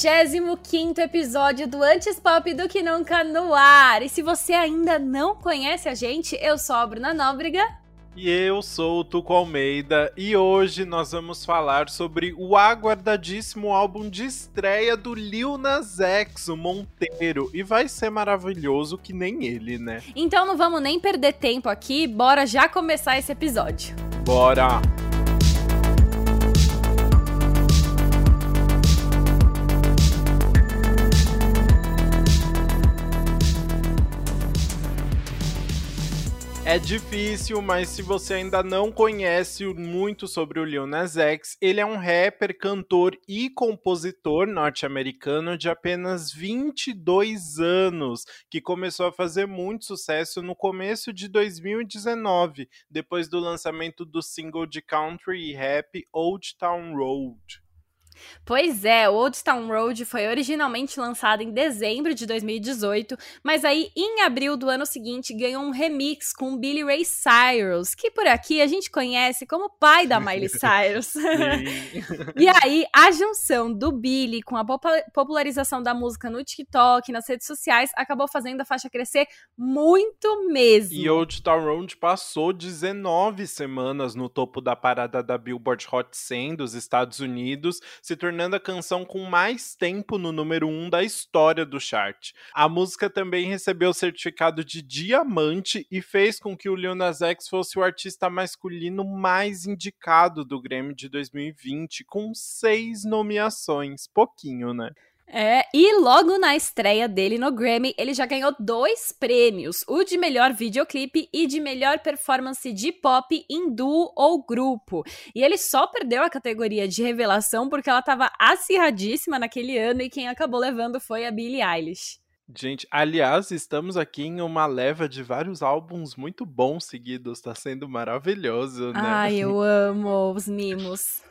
25 episódio do Antes Pop do Que Nunca no ar. E se você ainda não conhece a gente, eu sou a Bruna Nóbrega. E eu sou o Tuco Almeida e hoje nós vamos falar sobre o aguardadíssimo álbum de estreia do Lil Nas X, o Monteiro. E vai ser maravilhoso que nem ele, né? Então não vamos nem perder tempo aqui, bora já começar esse episódio. Bora! É difícil, mas se você ainda não conhece muito sobre o Lil Nas X, ele é um rapper, cantor e compositor norte-americano de apenas 22 anos, que começou a fazer muito sucesso no começo de 2019, depois do lançamento do single de country e rap Old Town Road. Pois é, o Old Town Road foi originalmente lançado em dezembro de 2018, mas aí em abril do ano seguinte ganhou um remix com Billy Ray Cyrus, que por aqui a gente conhece como pai da Miley Cyrus. e aí a junção do Billy com a popularização da música no TikTok, nas redes sociais, acabou fazendo a faixa crescer muito mesmo. E Old Town Road passou 19 semanas no topo da parada da Billboard Hot 100 dos Estados Unidos se tornando a canção com mais tempo no número 1 um da história do chart. A música também recebeu o certificado de diamante e fez com que o Lil Nas X fosse o artista masculino mais indicado do Grammy de 2020, com seis nomeações. Pouquinho, né? É, e logo na estreia dele no Grammy, ele já ganhou dois prêmios: o de melhor videoclipe e de melhor performance de pop em duo ou grupo. E ele só perdeu a categoria de revelação porque ela estava acirradíssima naquele ano e quem acabou levando foi a Billie Eilish. Gente, aliás, estamos aqui em uma leva de vários álbuns muito bons seguidos, tá sendo maravilhoso, né? Ai, eu amo os mimos.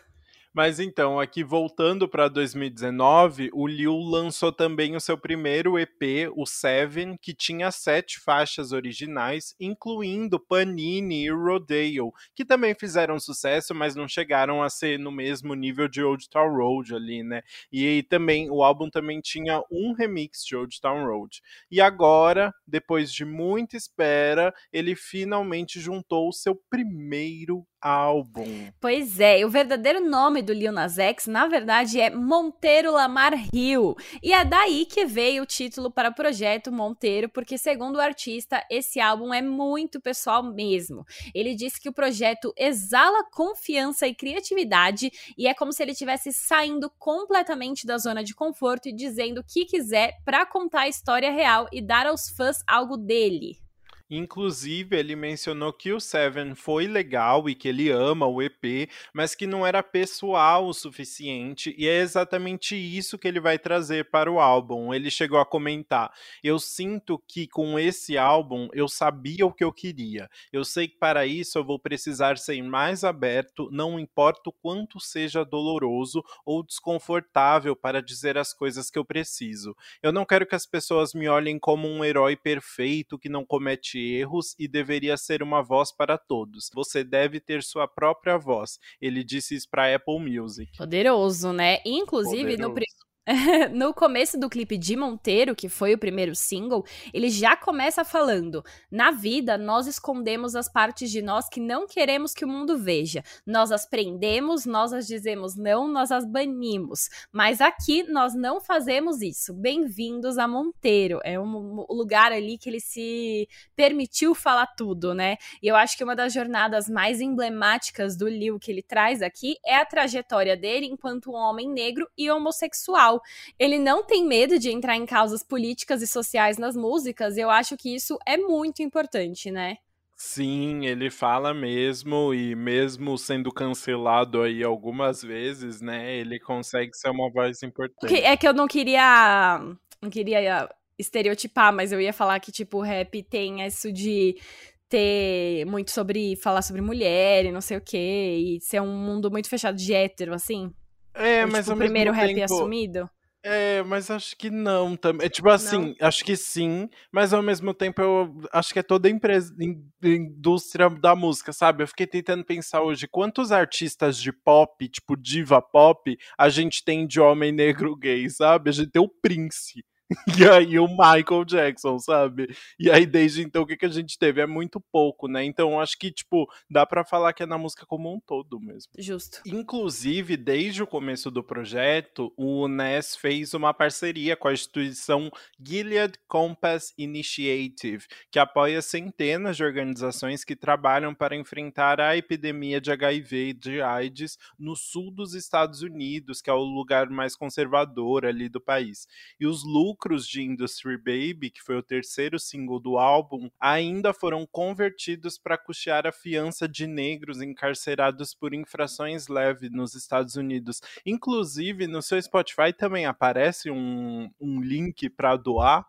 Mas então, aqui voltando para 2019, o Liu lançou também o seu primeiro EP, o Seven, que tinha sete faixas originais, incluindo Panini e Rodeo, que também fizeram sucesso, mas não chegaram a ser no mesmo nível de Old Town Road ali, né? E também o álbum também tinha um remix de Old Town Road. E agora, depois de muita espera, ele finalmente juntou o seu primeiro álbum. Pois é, o verdadeiro nome do Lil Nas X, na verdade, é Monteiro Lamar Hill. E é daí que veio o título para o projeto Monteiro, porque segundo o artista, esse álbum é muito pessoal mesmo. Ele disse que o projeto exala confiança e criatividade e é como se ele estivesse saindo completamente da zona de conforto e dizendo o que quiser para contar a história real e dar aos fãs algo dele. Inclusive, ele mencionou que o Seven foi legal e que ele ama o EP, mas que não era pessoal o suficiente, e é exatamente isso que ele vai trazer para o álbum. Ele chegou a comentar: Eu sinto que com esse álbum eu sabia o que eu queria. Eu sei que para isso eu vou precisar ser mais aberto, não importa o quanto seja doloroso ou desconfortável para dizer as coisas que eu preciso. Eu não quero que as pessoas me olhem como um herói perfeito que não comete comete erros e deveria ser uma voz para todos. Você deve ter sua própria voz. Ele disse isso para Apple Music. Poderoso, né? Inclusive, Poderoso. no no começo do clipe de Monteiro, que foi o primeiro single, ele já começa falando: Na vida, nós escondemos as partes de nós que não queremos que o mundo veja. Nós as prendemos, nós as dizemos não, nós as banimos. Mas aqui nós não fazemos isso. Bem-vindos a Monteiro. É um lugar ali que ele se permitiu falar tudo, né? E eu acho que uma das jornadas mais emblemáticas do Lil que ele traz aqui é a trajetória dele enquanto um homem negro e homossexual ele não tem medo de entrar em causas políticas e sociais nas músicas, e eu acho que isso é muito importante, né? Sim, ele fala mesmo, e mesmo sendo cancelado aí algumas vezes, né, ele consegue ser uma voz importante. É que eu não queria. Não queria estereotipar, mas eu ia falar que, tipo, o rap tem isso de ter muito sobre. falar sobre mulher e não sei o quê, e ser um mundo muito fechado de hétero, assim. É, mas tipo, o primeiro rap tempo... assumido. É, mas acho que não também. É, tipo assim, não. acho que sim, mas ao mesmo tempo eu acho que é toda a empresa, indústria da música, sabe? Eu fiquei tentando pensar hoje quantos artistas de pop, tipo diva pop, a gente tem de homem negro gay, sabe? A gente tem o Prince. E aí o Michael Jackson, sabe? E aí desde então o que, que a gente teve? É muito pouco, né? Então acho que, tipo, dá para falar que é na música como um todo mesmo. Justo. Inclusive, desde o começo do projeto, o Ness fez uma parceria com a instituição Gilead Compass Initiative, que apoia centenas de organizações que trabalham para enfrentar a epidemia de HIV e de AIDS no sul dos Estados Unidos, que é o lugar mais conservador ali do país. E os lucros lucros de Industry Baby, que foi o terceiro single do álbum, ainda foram convertidos para custear a fiança de negros encarcerados por infrações leves nos Estados Unidos. Inclusive, no seu Spotify também aparece um, um link para doar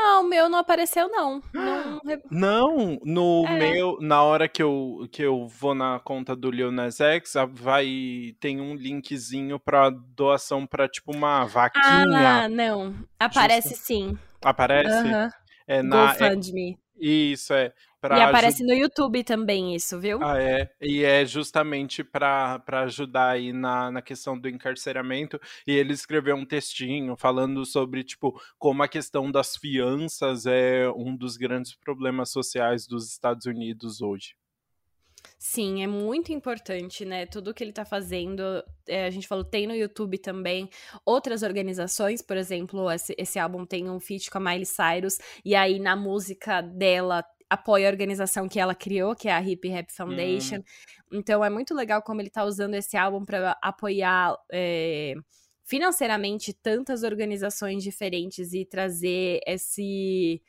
ah, o meu não apareceu, não. Não, não no é. meu, na hora que eu, que eu vou na conta do Lil Nas X, vai, tem um linkzinho pra doação pra, tipo, uma vaquinha. Ah, não. Aparece Justo. sim. Aparece? Uhum. É na, GoFundMe. É, isso, é. E aparece no YouTube também isso, viu? Ah, é. E é justamente para ajudar aí na, na questão do encarceramento. E ele escreveu um textinho falando sobre, tipo, como a questão das fianças é um dos grandes problemas sociais dos Estados Unidos hoje. Sim, é muito importante, né? Tudo que ele tá fazendo, é, a gente falou, tem no YouTube também. Outras organizações, por exemplo, esse, esse álbum tem um feat com a Miley Cyrus, e aí na música dela apoia a organização que ela criou, que é a Hip Rap Foundation. Hum. Então é muito legal como ele tá usando esse álbum para apoiar. É, financeiramente tantas organizações diferentes e trazer esse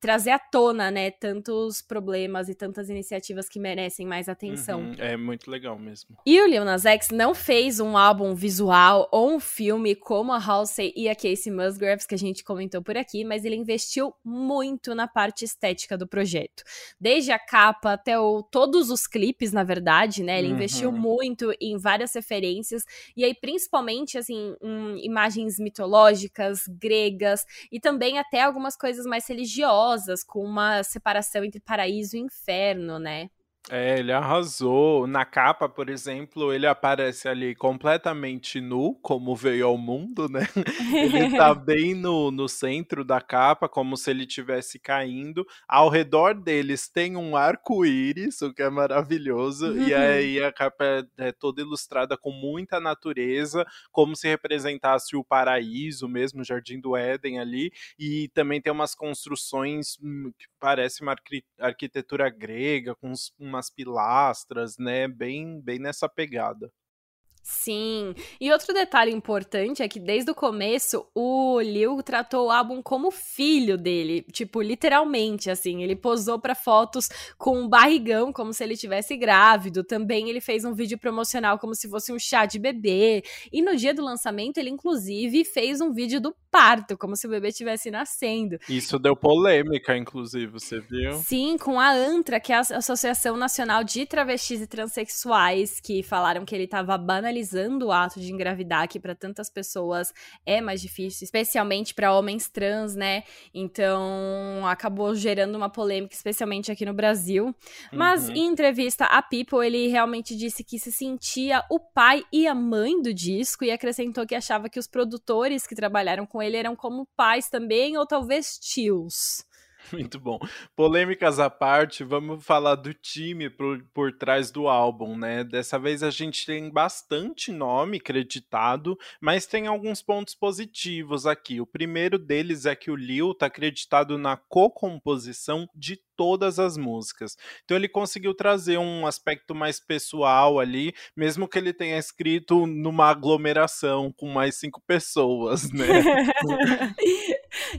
trazer à tona, né, tantos problemas e tantas iniciativas que merecem mais atenção. Uhum, é muito legal mesmo. E o Lil Nas X não fez um álbum visual ou um filme como a Halsey e a Casey Musgraves, que a gente comentou por aqui, mas ele investiu muito na parte estética do projeto. Desde a capa até o, todos os clipes, na verdade, né, ele uhum. investiu muito em várias referências, e aí principalmente, assim, em imagens mitológicas, gregas, e também até algumas coisas mais religiosas, com uma separação entre paraíso e inferno, né? É, ele arrasou. Na capa, por exemplo, ele aparece ali completamente nu, como veio ao mundo, né? Ele tá bem no, no centro da capa, como se ele estivesse caindo. Ao redor deles tem um arco-íris, o que é maravilhoso. Uhum. E aí a capa é, é toda ilustrada com muita natureza, como se representasse o paraíso mesmo, o Jardim do Éden ali. E também tem umas construções hum, que parece uma arquitetura grega, com uma umas pilastras, né? Bem, bem nessa pegada. Sim. E outro detalhe importante é que desde o começo o Liu tratou o álbum como filho dele, tipo, literalmente assim, ele posou para fotos com um barrigão como se ele tivesse grávido. Também ele fez um vídeo promocional como se fosse um chá de bebê. E no dia do lançamento ele inclusive fez um vídeo do parto, como se o bebê estivesse nascendo. Isso deu polêmica, inclusive, você viu? Sim, com a ANTRA, que é a Associação Nacional de Travestis e Transsexuais, que falaram que ele estava banalizando o ato de engravidar, que para tantas pessoas é mais difícil, especialmente para homens trans, né? Então, acabou gerando uma polêmica, especialmente aqui no Brasil. Mas uhum. em entrevista a People, ele realmente disse que se sentia o pai e a mãe do disco e acrescentou que achava que os produtores que trabalharam com ele eram como pais também, ou talvez tios. Muito bom. Polêmicas à parte, vamos falar do time por, por trás do álbum, né? Dessa vez a gente tem bastante nome creditado, mas tem alguns pontos positivos aqui. O primeiro deles é que o Lil tá acreditado na co-composição de todas as músicas. Então ele conseguiu trazer um aspecto mais pessoal ali, mesmo que ele tenha escrito numa aglomeração com mais cinco pessoas, né?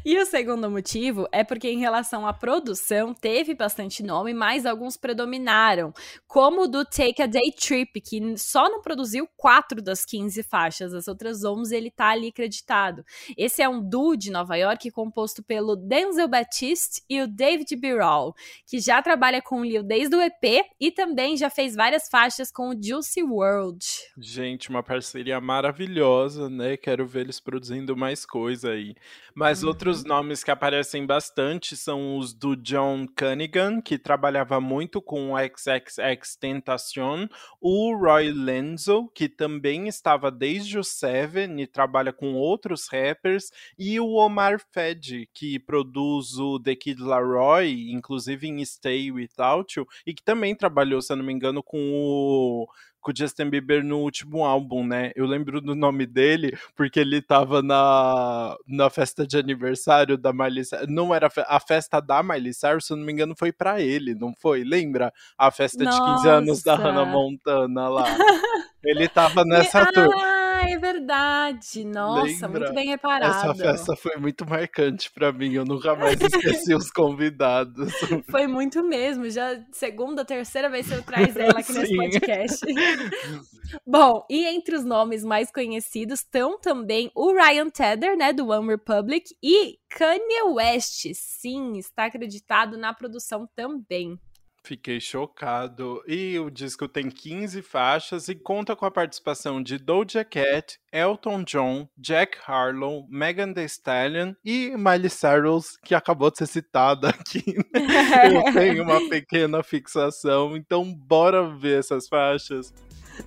e o segundo motivo é porque, em relação à produção, teve bastante nome, mas alguns predominaram, como o do Take a Day Trip, que só não produziu quatro das 15 faixas, as outras 11 ele tá ali acreditado. Esse é um duo de Nova York composto pelo Denzel Batiste e o David Birol Que já trabalha com o Lil desde o EP e também já fez várias faixas com o Juicy World. Gente, uma parceria maravilhosa, né? Quero ver eles produzindo mais coisa aí. Mas uhum. outros nomes que aparecem bastante são os do John Cunningham, que trabalhava muito com o XXX Tentacion, o Roy Lenzo, que também estava desde o Seven e trabalha com outros rappers, e o Omar Fed, que produz o The Kid Laroi, inclusive em Stay Without You, e que também trabalhou, se eu não me engano, com o com o Justin Bieber no último álbum, né? Eu lembro do nome dele porque ele tava na, na festa de aniversário da Miley Cyrus. Não era a festa da Miley Cyrus, se eu não me engano, foi para ele, não foi? Lembra? A festa Nossa. de 15 anos da Hannah Montana lá. ele tava nessa tour. Ah, é verdade. Nossa, Lembra? muito bem reparado. Essa festa foi muito marcante para mim. Eu nunca mais esqueci os convidados. Foi muito mesmo. Já segunda, terceira vez que eu traz ela aqui Sim. nesse podcast. Bom, e entre os nomes mais conhecidos estão também o Ryan Tedder, né, do One Republic, e Kanye West. Sim, está acreditado na produção também. Fiquei chocado. E o disco tem 15 faixas e conta com a participação de Doja Cat, Elton John, Jack Harlow, Megan Thee Stallion e Miley Cyrus, que acabou de ser citada aqui. Né? Eu tenho uma pequena fixação, então bora ver essas faixas.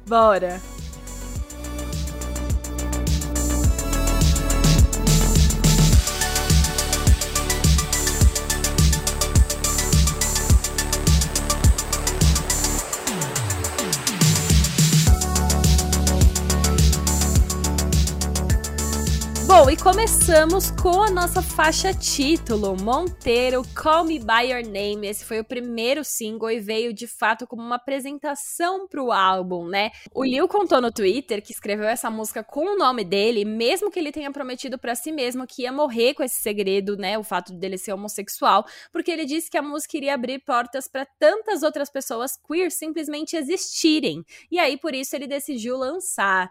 Bora! E começamos com a nossa faixa título, Monteiro, Call Me By Your Name. Esse foi o primeiro single e veio de fato como uma apresentação pro álbum, né? O Lil contou no Twitter que escreveu essa música com o nome dele, mesmo que ele tenha prometido para si mesmo que ia morrer com esse segredo, né? O fato dele ser homossexual, porque ele disse que a música iria abrir portas para tantas outras pessoas queer simplesmente existirem. E aí por isso ele decidiu lançar.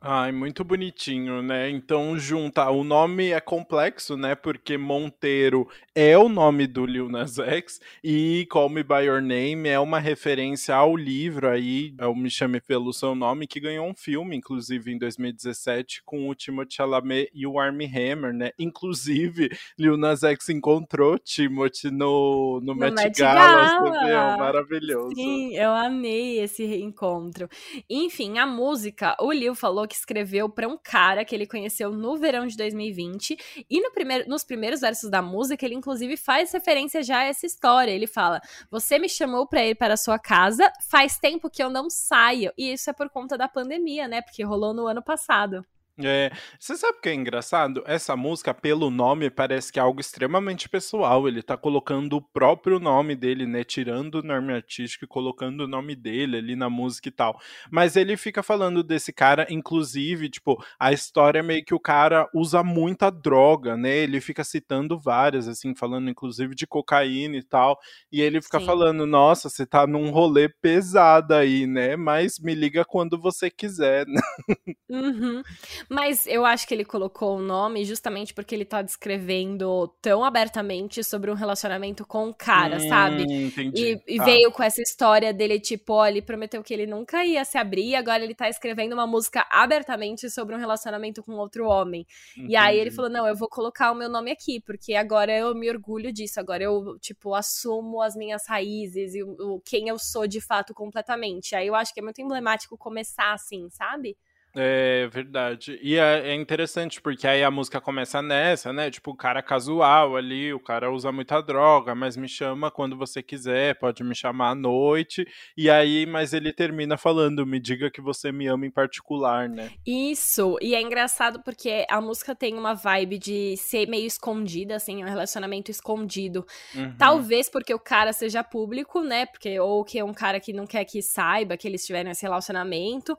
Ai, muito bonitinho, né? Então junta, o nome é complexo, né? Porque Monteiro é o nome do Lil Nas X e Call Me By Your Name é uma referência ao livro aí, é o Me Chame Pelo Seu Nome, que ganhou um filme, inclusive, em 2017, com o Timothée Chalamet e o Armie Hammer, né? Inclusive, Lil Nas X encontrou Timothy no, no, no Met, Met Gala, Gala. Maravilhoso. Sim, eu amei esse reencontro. Enfim, a música, o Lil falou falou que escreveu para um cara que ele conheceu no verão de 2020. E no primeiro, nos primeiros versos da música, ele inclusive faz referência já a essa história. Ele fala: Você me chamou para ir para a sua casa, faz tempo que eu não saio. E isso é por conta da pandemia, né? Porque rolou no ano passado. É, você sabe o que é engraçado? Essa música, pelo nome, parece que é algo extremamente pessoal. Ele tá colocando o próprio nome dele, né? Tirando o nome artístico e colocando o nome dele ali na música e tal. Mas ele fica falando desse cara, inclusive, tipo, a história é meio que o cara usa muita droga, né? Ele fica citando várias, assim, falando inclusive de cocaína e tal. E ele fica Sim. falando: nossa, você tá num rolê pesado aí, né? Mas me liga quando você quiser, né? Uhum. Mas eu acho que ele colocou o nome justamente porque ele tá descrevendo tão abertamente sobre um relacionamento com o cara, hum, sabe? Entendi. E, e ah. veio com essa história dele, tipo, ó, ele prometeu que ele nunca ia se abrir, e agora ele tá escrevendo uma música abertamente sobre um relacionamento com outro homem. Entendi. E aí ele falou: não, eu vou colocar o meu nome aqui, porque agora eu me orgulho disso, agora eu, tipo, assumo as minhas raízes e o quem eu sou de fato completamente. Aí eu acho que é muito emblemático começar assim, sabe? É verdade. E é, é, interessante, porque aí a música começa nessa, né? Tipo, o cara casual ali, o cara usa muita droga, mas me chama quando você quiser, pode me chamar à noite. E aí, mas ele termina falando, me diga que você me ama em particular, né? Isso. E é engraçado porque a música tem uma vibe de ser meio escondida, assim, um relacionamento escondido. Uhum. Talvez porque o cara seja público, né? Porque, ou que é um cara que não quer que saiba que eles tiveram esse relacionamento,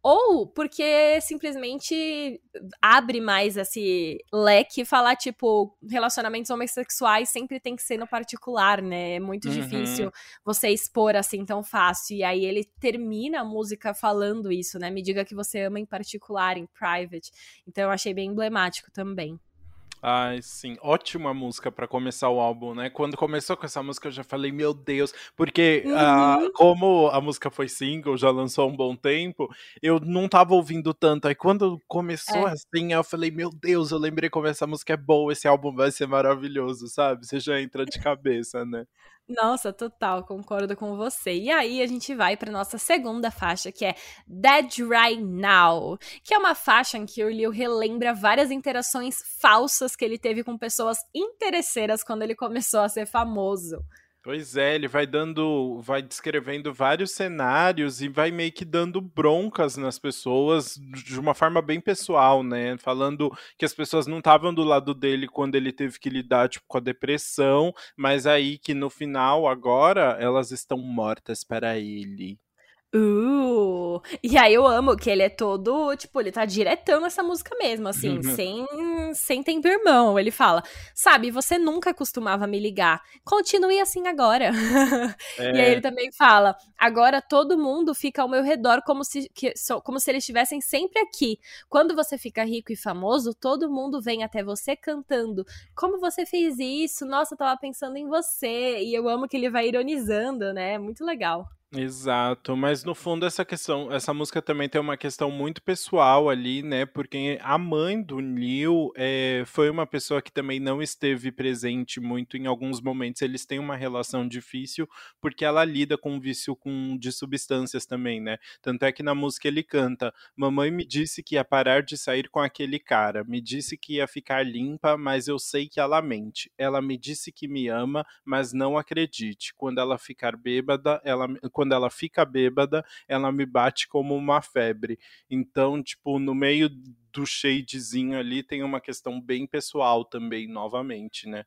ou porque porque simplesmente abre mais esse leque e falar, tipo, relacionamentos homossexuais sempre tem que ser no particular, né? É muito uhum. difícil você expor assim tão fácil. E aí ele termina a música falando isso, né? Me diga que você ama em particular, em private. Então eu achei bem emblemático também. Ai, sim. Ótima música para começar o álbum, né? Quando começou com essa música, eu já falei, meu Deus, porque ah, uhum. uh, como a música foi single, já lançou há um bom tempo, eu não tava ouvindo tanto. Aí quando começou é. assim, eu falei, meu Deus, eu lembrei como essa música é boa, esse álbum vai ser maravilhoso, sabe? Você já entra de cabeça, né? Nossa, total, concordo com você. E aí a gente vai para nossa segunda faixa, que é Dead Right Now, que é uma faixa em que o Liu relembra várias interações falsas que ele teve com pessoas interesseiras quando ele começou a ser famoso. Pois é, ele vai dando, vai descrevendo vários cenários e vai meio que dando broncas nas pessoas de uma forma bem pessoal, né? Falando que as pessoas não estavam do lado dele quando ele teve que lidar tipo, com a depressão, mas aí que no final, agora, elas estão mortas para ele. Uh! E aí eu amo que ele é todo, tipo, ele tá diretão nessa música mesmo, assim, uhum. sem, sem tempo irmão. Ele fala, sabe, você nunca costumava me ligar, continue assim agora. É. E aí ele também fala, agora todo mundo fica ao meu redor como se, que, como se eles estivessem sempre aqui. Quando você fica rico e famoso, todo mundo vem até você cantando. Como você fez isso? Nossa, eu tava pensando em você. E eu amo que ele vai ironizando, né? Muito legal. Exato, mas no fundo essa questão, essa música também tem uma questão muito pessoal ali, né? Porque a mãe do Neil é, foi uma pessoa que também não esteve presente muito em alguns momentos. Eles têm uma relação difícil porque ela lida com vício com, de substâncias também, né? Tanto é que na música ele canta: Mamãe me disse que ia parar de sair com aquele cara, me disse que ia ficar limpa, mas eu sei que ela mente. Ela me disse que me ama, mas não acredite. Quando ela ficar bêbada, ela quando ela fica bêbada, ela me bate como uma febre. Então, tipo, no meio do shadezinho ali tem uma questão bem pessoal também, novamente, né?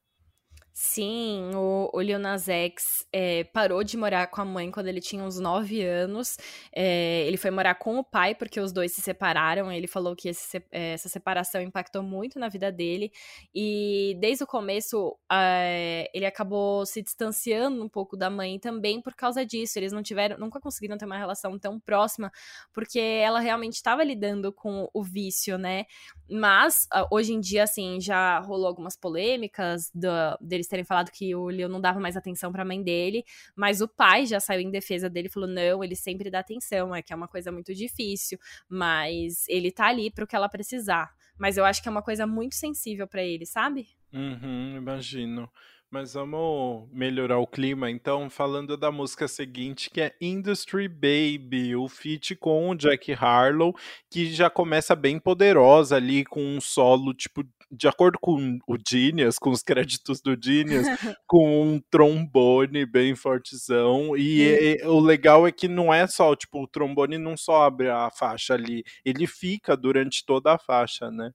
Sim, o, o Lil Nas X é, parou de morar com a mãe quando ele tinha uns 9 anos. É, ele foi morar com o pai porque os dois se separaram. Ele falou que esse, é, essa separação impactou muito na vida dele. E desde o começo, é, ele acabou se distanciando um pouco da mãe também por causa disso. Eles não tiveram, nunca conseguiram ter uma relação tão próxima porque ela realmente estava lidando com o vício, né? Mas hoje em dia, assim, já rolou algumas polêmicas do, deles terem falado que o Leo não dava mais atenção para a mãe dele, mas o pai já saiu em defesa dele falou: não, ele sempre dá atenção, é que é uma coisa muito difícil, mas ele tá ali pro que ela precisar. Mas eu acho que é uma coisa muito sensível para ele, sabe? Uhum, imagino. Mas vamos melhorar o clima, então, falando da música seguinte, que é Industry Baby, o feat com o Jack Harlow, que já começa bem poderosa ali, com um solo, tipo, de acordo com o Genius, com os créditos do Genius, com um trombone bem fortezão. E, e, o legal é que não é só, tipo, o trombone não só abre a faixa ali, ele fica durante toda a faixa, né?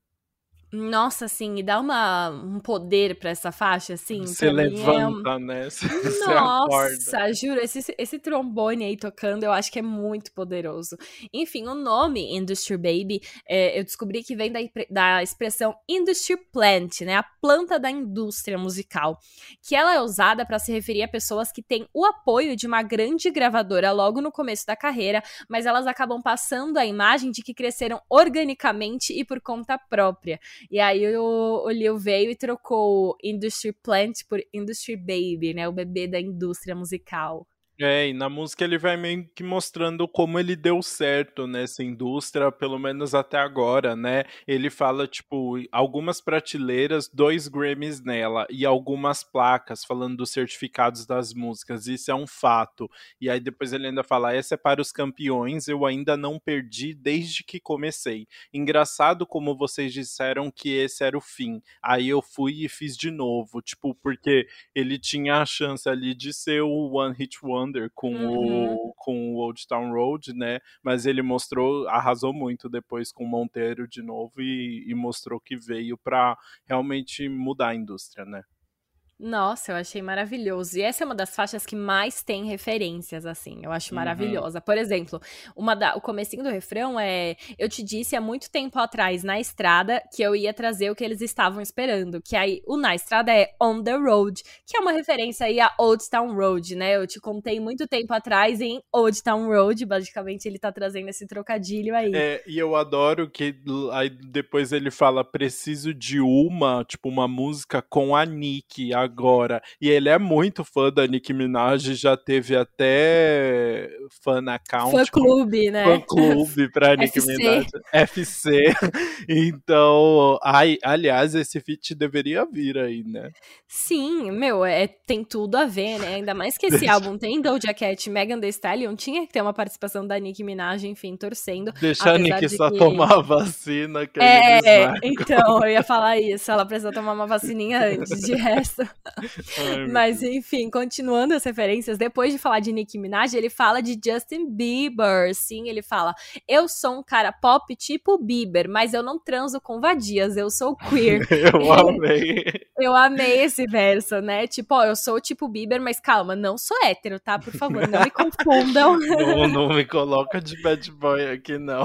Nossa, assim, e dá uma, um poder para essa faixa, assim. Você levanta, é um... né? Você Nossa, acorda. juro, esse, esse trombone aí tocando, eu acho que é muito poderoso. Enfim, o nome Industry Baby, é, eu descobri que vem da, da expressão Industry Plant, né? A planta da indústria musical. Que ela é usada para se referir a pessoas que têm o apoio de uma grande gravadora logo no começo da carreira, mas elas acabam passando a imagem de que cresceram organicamente e por conta própria. E aí o, o Lil veio e trocou Industry Plant por Industry Baby, né? O bebê da indústria musical. É, e na música ele vai meio que mostrando como ele deu certo nessa indústria, pelo menos até agora, né? Ele fala, tipo, algumas prateleiras, dois Grammys nela e algumas placas falando dos certificados das músicas. Isso é um fato. E aí depois ele ainda fala: essa é para os campeões, eu ainda não perdi desde que comecei. Engraçado como vocês disseram que esse era o fim. Aí eu fui e fiz de novo, tipo, porque ele tinha a chance ali de ser o One Hit One Com, uhum. o, com o Old Town Road, né? Mas ele mostrou, arrasou muito depois com o Monteiro de novo e, e mostrou que veio para realmente mudar a indústria, né? Nossa, eu achei maravilhoso. E essa é uma das faixas que mais tem referências, assim. Eu acho uhum. maravilhosa. Por exemplo, uma da, o comecinho do refrão é: Eu te disse há muito tempo atrás na estrada que eu ia trazer o que eles estavam esperando. Que aí o na estrada é On the Road, que é uma referência aí a Old Town Road, né? Eu te contei muito tempo atrás em Old Town Road. Basicamente, ele tá trazendo esse trocadilho aí. É, e eu adoro que aí depois ele fala: preciso de uma, tipo, uma música com a Nick agora. E ele é muito fã da Nicki Minaj, já teve até fan account. Fã clube, né? Fã clube pra Nicki Minaj. FC. Então, ai, aliás, esse feat deveria vir aí, né? Sim, meu, é, tem tudo a ver, né? Ainda mais que esse Deixa... álbum tem Doja Cat e Megan Thee Stallion, tinha que ter uma participação da Nicki Minaj, enfim, torcendo. Deixa a Nicki só que... tomar a vacina. Que é, então, eu ia falar isso. Ela precisa tomar uma vacininha antes, de resto. Ai, Mas enfim, continuando as referências, depois de falar de Nicki Minaj, ele fala de Justin Bieber. Sim, ele fala: Eu sou um cara pop tipo Bieber, mas eu não transo com vadias, eu sou queer. eu amei. Eu amei esse verso, né? Tipo, ó, eu sou tipo Bieber, mas calma, não sou hétero, tá? Por favor, não me confundam. não, não me coloca de bad boy aqui, não.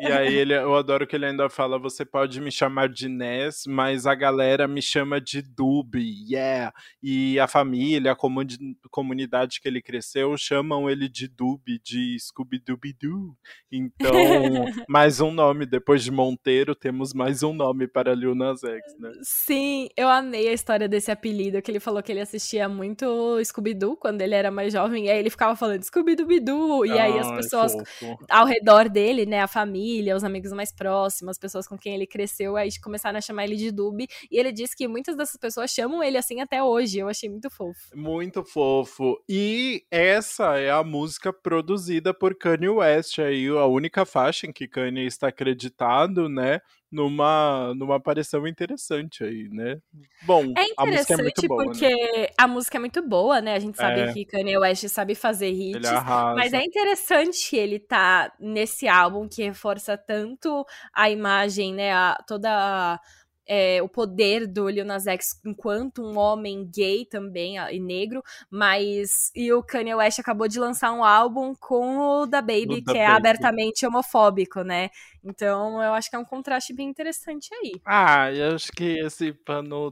E aí ele, eu adoro que ele ainda fala: você pode me chamar de Ness, mas a galera me chama de Dub, yeah. E a família, a comunidade que ele cresceu, chamam ele de Dub, de Scooby-Dooby-Doo. Então, mais um nome. Depois de Monteiro, temos mais um nome para Lil Nas X, né? Sim, eu amei a história desse apelido, que ele falou que ele assistia muito Scooby-Doo quando ele era mais jovem, e aí ele ficava falando Scooby-Dooby-Doo, e aí as pessoas fofo. ao redor dele, né, a família, os amigos mais próximos, as pessoas com quem ele cresceu, aí começaram a chamar ele de Dub, e ele disse que muitas dessas pessoas chamam ele assim até hoje. Eu achei muito fofo. Muito fofo. E essa é a música produzida por Kanye West, aí a única faixa em que Kanye está acreditado, né? numa, numa aparição interessante aí, né? Bom, é a música é muito boa, né? porque né? a música é muito boa, né? A gente sabe é. que Kanye West sabe fazer hits, mas é interessante ele estar tá nesse álbum que reforça tanto a imagem, né? A, toda a é, o poder do Lil Nas X enquanto um homem gay também e negro, mas e o Kanye West acabou de lançar um álbum com o da Baby que é abertamente homofóbico, né? Então eu acho que é um contraste bem interessante aí. Ah, eu acho que esse pano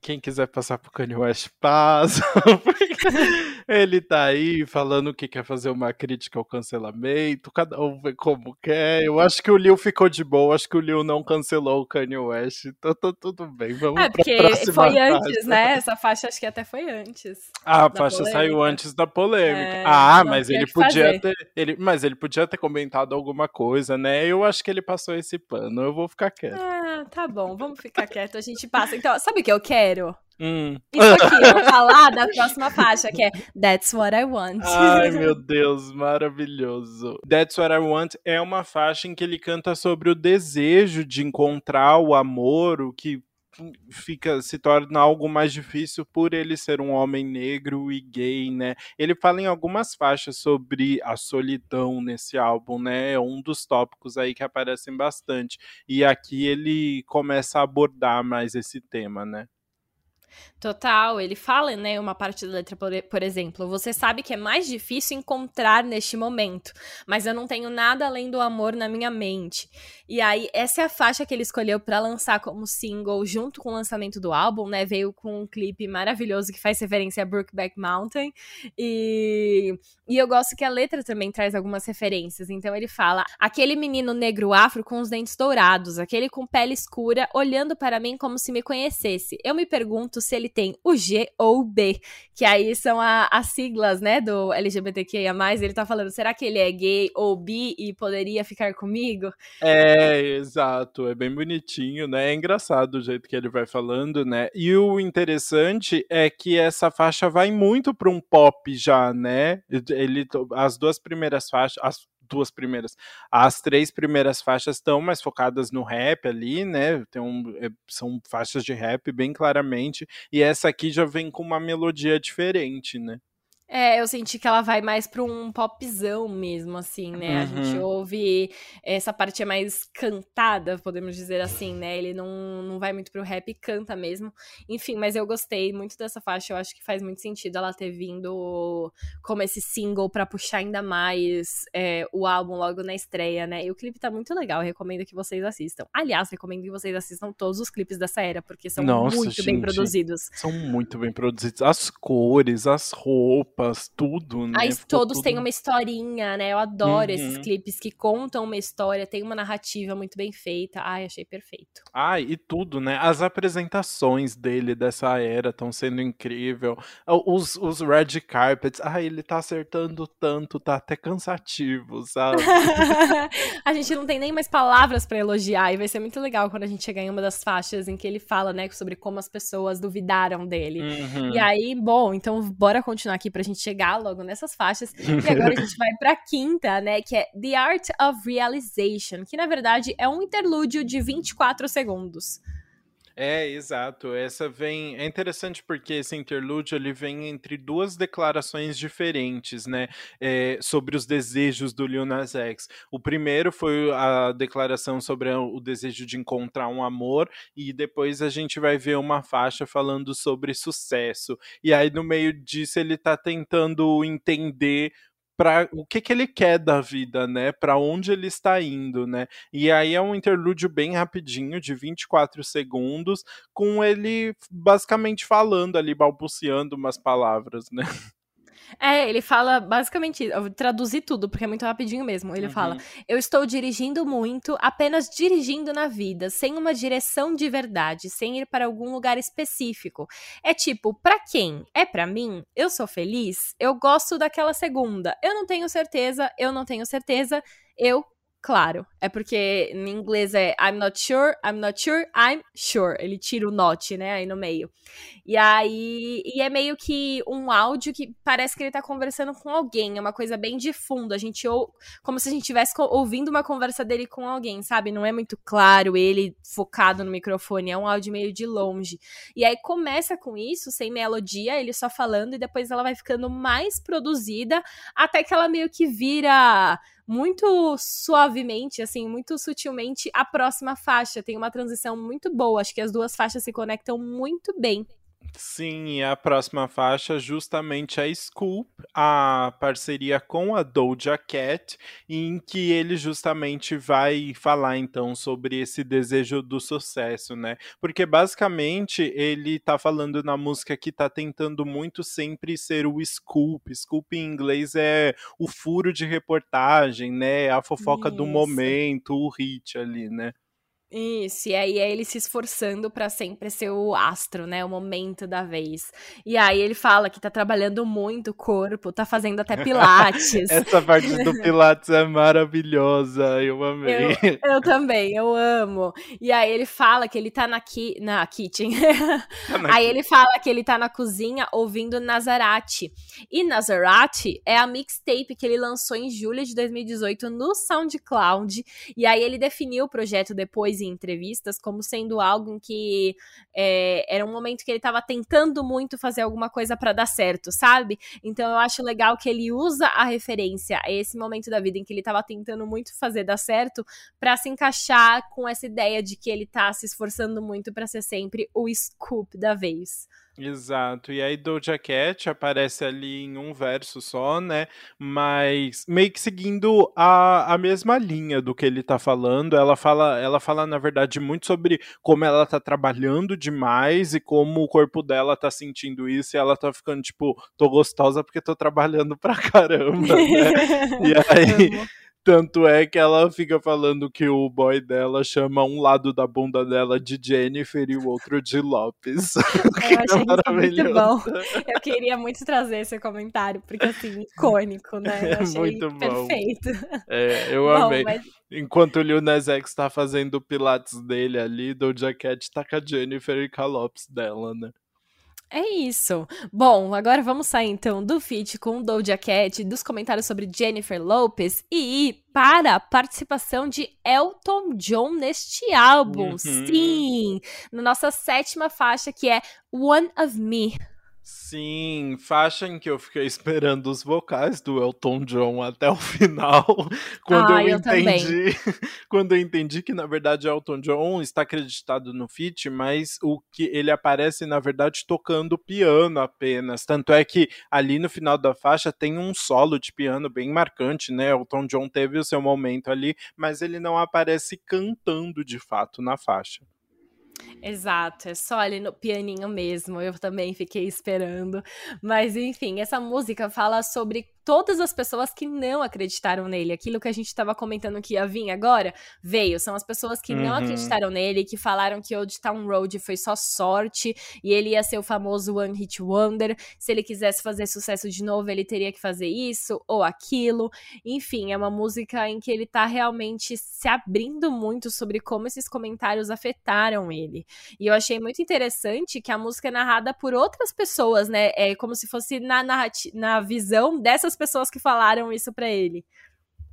quem quiser passar pro Kanye West, passa. ele tá aí falando que quer fazer uma crítica ao cancelamento, cada um vê como quer. Eu acho que o Lil ficou de boa, acho que o Lil não cancelou o Kanye West, então tá tudo bem. Vamos é, porque foi faixa. antes, né? Essa faixa acho que até foi antes. Ah, a faixa polêmica. saiu antes da polêmica. É, ah, mas ele podia ter. Ele, mas ele podia ter comentado alguma coisa, né? Eu acho que ele passou esse pano. Eu vou ficar quieto. Ah, tá bom, vamos ficar quieto, a gente passa. Então, sabe o que eu quero? Quero. Hum. Isso aqui, vou falar da próxima faixa, que é That's What I Want. Ai, meu Deus, maravilhoso. That's What I Want é uma faixa em que ele canta sobre o desejo de encontrar o amor, o que fica se torna algo mais difícil por ele ser um homem negro e gay, né? Ele fala em algumas faixas sobre a solidão nesse álbum, né? É um dos tópicos aí que aparecem bastante. E aqui ele começa a abordar mais esse tema, né? Total, ele fala, né, uma parte da letra, por, por, exemplo, você sabe que é mais difícil encontrar neste momento, mas eu não tenho nada além do amor na minha mente. E aí, essa é a faixa que ele escolheu para lançar como single junto com o lançamento do álbum, né, veio com um clipe maravilhoso que faz referência a Brookback Mountain, e, e eu gosto que a letra também traz algumas referências, então ele fala, aquele menino negro afro com os dentes dourados, aquele com pele escura, olhando para mim como se me conhecesse. Eu me pergunto se ele tem o G ou o B, que aí são a, as siglas, né, do LGBTQIA+, ele tá falando, será que ele é gay ou bi e poderia ficar comigo? É, exato, é bem bonitinho, né, é engraçado o jeito que ele vai falando, né, e o interessante é que essa faixa vai muito para um pop já, né, ele, as duas primeiras faixas, as duas primeiras. As três primeiras faixas estão mais focadas no rap ali, né? Tem um, é, são faixas de rap bem claramente. E essa aqui já vem com uma melodia diferente, né? É, eu senti que ela vai mais pra um popzão mesmo, assim, né? Uhum. A gente uhum. ouve. Essa parte é mais cantada, podemos dizer assim, né? Ele não, não vai muito pro rap, canta mesmo. Enfim, mas eu gostei muito dessa faixa. Eu acho que faz muito sentido ela ter vindo como esse single para puxar ainda mais é, o álbum logo na estreia, né? E o clipe tá muito legal. Recomendo que vocês assistam. Aliás, recomendo que vocês assistam todos os clipes dessa era, porque são Nossa, muito gente, bem produzidos. São muito bem produzidos. As cores, as roupas roupas, tudo, né? Aí todos tudo... têm uma historinha, né? Eu adoro uhum. esses clipes que contam uma história, tem uma narrativa muito bem feita. Ai, achei perfeito. Ai, e tudo, né? As apresentações dele dessa era estão sendo incrível. Os, os red carpets, ai, ele tá acertando tanto, tá até cansativo, sabe? a gente não tem nem mais palavras para elogiar e vai ser muito legal quando a gente chegar em uma das faixas em que ele fala, né, sobre como as pessoas duvidaram dele. Uhum. E aí, bom, então bora continuar aqui pra gente chegar logo nessas faixas. E agora a gente vai pra quinta, né? Que é The Art of Realization, que na verdade é um interlúdio de 24 segundos. É, exato. Essa vem. É interessante porque esse interlúdio ele vem entre duas declarações diferentes, né? É, sobre os desejos do Lil Nas X. O primeiro foi a declaração sobre o desejo de encontrar um amor, e depois a gente vai ver uma faixa falando sobre sucesso. E aí, no meio disso, ele tá tentando entender para o que, que ele quer da vida, né? Para onde ele está indo, né? E aí é um interlúdio bem rapidinho, de 24 segundos, com ele basicamente falando ali, balbuciando umas palavras, né? É, ele fala basicamente, eu vou traduzir tudo, porque é muito rapidinho mesmo. Ele uhum. fala: Eu estou dirigindo muito, apenas dirigindo na vida, sem uma direção de verdade, sem ir para algum lugar específico. É tipo, para quem? É para mim? Eu sou feliz? Eu gosto daquela segunda. Eu não tenho certeza, eu não tenho certeza, eu Claro, é porque em inglês é I'm not sure, I'm not sure, I'm sure. Ele tira o not, né, aí no meio. E aí, e é meio que um áudio que parece que ele tá conversando com alguém, é uma coisa bem de fundo. A gente ou como se a gente estivesse ouvindo uma conversa dele com alguém, sabe? Não é muito claro ele focado no microfone, é um áudio meio de longe. E aí começa com isso, sem melodia, ele só falando e depois ela vai ficando mais produzida até que ela meio que vira muito suavemente, assim, muito sutilmente a próxima faixa. Tem uma transição muito boa. Acho que as duas faixas se conectam muito bem. Sim, e a próxima faixa justamente a Scoop, a parceria com a Doja Cat, em que ele justamente vai falar então sobre esse desejo do sucesso, né? Porque basicamente ele tá falando na música que tá tentando muito sempre ser o scoop. Scoop em inglês é o furo de reportagem, né? A fofoca Isso. do momento, o hit ali, né? Isso, e aí é ele se esforçando para sempre ser o astro, né? O momento da vez. E aí ele fala que tá trabalhando muito o corpo, tá fazendo até pilates. Essa parte do pilates é maravilhosa, eu amei. Eu, eu, também, eu amo. E aí ele fala que ele tá na, ki, na kitchen. Tá aí ele fala que ele tá na cozinha ouvindo Nazarate. E Nazarate é a mixtape que ele lançou em julho de 2018 no SoundCloud. E aí ele definiu o projeto depois em entrevistas como sendo algo em que é, era um momento que ele estava tentando muito fazer alguma coisa para dar certo, sabe? Então eu acho legal que ele usa a referência a esse momento da vida em que ele estava tentando muito fazer dar certo para se encaixar com essa ideia de que ele tá se esforçando muito para ser sempre o scoop da vez. Exato. E aí Doja Cat aparece ali em um verso só, né? Mas meio que seguindo a, a mesma linha do que ele tá falando. Ela fala, ela fala, na verdade, muito sobre como ela tá trabalhando demais e como o corpo dela tá sentindo isso e ela tá ficando, tipo, tô gostosa porque tô trabalhando pra caramba, né? e aí. Tanto é que ela fica falando que o boy dela chama um lado da bunda dela de Jennifer e o outro de Lopes. Eu achei é muito bom. Eu queria muito trazer esse comentário, porque assim, icônico, né? Eu achei muito bom. perfeito. É, eu bom, amei. Mas... Enquanto o Lil Nas X tá fazendo o pilates dele ali, Doja Cat tá com a Jennifer e com a Lopes dela, né? É isso. Bom, agora vamos sair então do feat com Doja Cat, dos comentários sobre Jennifer Lopez e ir para a participação de Elton John neste álbum. Uhum. Sim! Na nossa sétima faixa, que é One of Me. Sim, faixa em que eu fiquei esperando os vocais do Elton John até o final, quando ah, eu, eu entendi, quando eu entendi que na verdade Elton John está acreditado no feat, mas o que ele aparece na verdade tocando piano apenas. Tanto é que ali no final da faixa tem um solo de piano bem marcante, né? Elton John teve o seu momento ali, mas ele não aparece cantando de fato na faixa. Exato, é só ali no pianinho mesmo. Eu também fiquei esperando. Mas enfim, essa música fala sobre todas as pessoas que não acreditaram nele. Aquilo que a gente estava comentando que ia vir agora, veio. São as pessoas que uhum. não acreditaram nele, que falaram que Old Town Road foi só sorte e ele ia ser o famoso One Hit Wonder. Se ele quisesse fazer sucesso de novo, ele teria que fazer isso ou aquilo. Enfim, é uma música em que ele tá realmente se abrindo muito sobre como esses comentários afetaram ele. E eu achei muito interessante que a música é narrada por outras pessoas, né? É como se fosse na, na visão dessas pessoas que falaram isso para ele.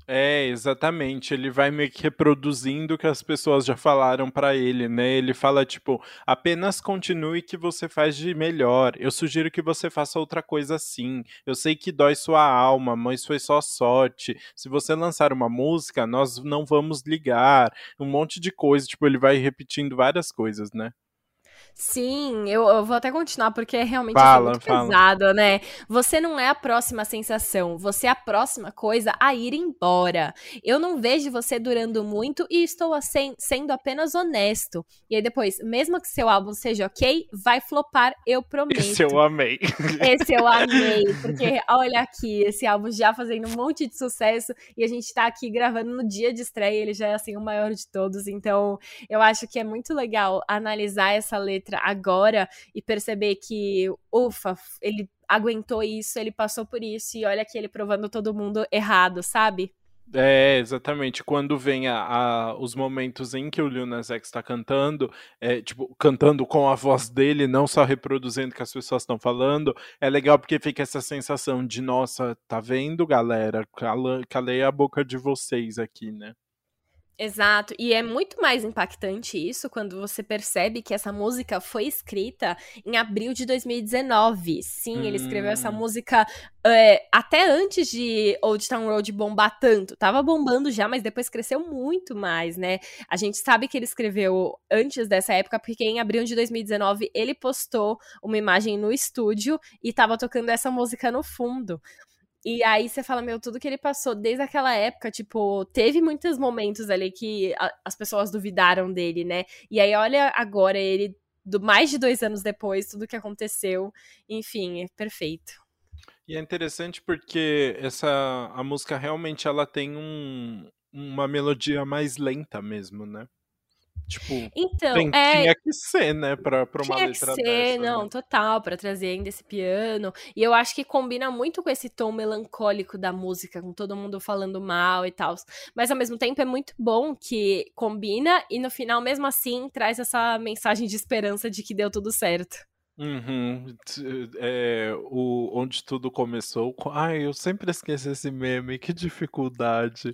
É, exatamente. Ele vai meio que reproduzindo o que as pessoas já falaram para ele, né? Ele fala tipo, apenas continue que você faz de melhor. Eu sugiro que você faça outra coisa assim. Eu sei que dói sua alma, mas foi só sorte. Se você lançar uma música, nós não vamos ligar. Um monte de coisa, tipo, ele vai repetindo várias coisas, né? Sim, eu, eu, vou até continuar porque é realmente assim, fala, muito fala. pesado, né? Você não é a próxima sensação, você é a próxima coisa a ir embora. Eu não vejo você durando muito e estou assim, sendo apenas honesto. E aí depois, mesmo que seu álbum seja ok, vai flopar, eu prometo. Esse eu amei. Esse eu amei, porque olha aqui, esse álbum já fazendo um monte de sucesso e a gente tá aqui gravando no dia de estreia, ele já é assim o maior de todos, então eu acho que é muito legal analisar essa letra agora e perceber que, ufa, ele aguentou isso, ele passou por isso e olha que ele provando todo mundo errado, sabe? É, exatamente. Quando vem a, a, os momentos em que o Lil Nas X tá cantando, é, tipo, cantando com a voz dele, não só reproduzindo o que as pessoas estão falando, é legal porque fica essa sensação de, nossa, tá vendo, galera? Calei a boca de vocês aqui, né? Exato, e é muito mais impactante isso quando você percebe que essa música foi escrita em abril de 2019. Sim, hum. ele escreveu essa hum. música é, até antes de Old Town Road bombar tanto. Tava bombando já, mas depois cresceu muito mais, né? A gente sabe que ele escreveu antes dessa época, porque em abril de 2019 ele postou uma imagem no estúdio e tava tocando essa música no fundo. E aí você fala, meu, tudo que ele passou desde aquela época, tipo, teve muitos momentos ali que a, as pessoas duvidaram dele, né? E aí, olha agora ele, do mais de dois anos depois, tudo que aconteceu. Enfim, é perfeito. E é interessante porque essa a música realmente ela tem um, uma melodia mais lenta mesmo, né? Tipo, então, tem, é, tinha que ser, né, pra, pra uma tinha letra que ser, dessa, não, né? total, pra trazer ainda esse piano. E eu acho que combina muito com esse tom melancólico da música, com todo mundo falando mal e tal. Mas ao mesmo tempo é muito bom que combina e no final, mesmo assim, traz essa mensagem de esperança de que deu tudo certo. Uhum. É, o, onde tudo começou. Ai, eu sempre esqueço esse meme, que dificuldade.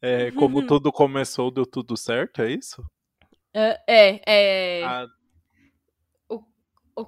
É, como tudo começou, deu tudo certo, é isso? Uh, é, é. A... O, o,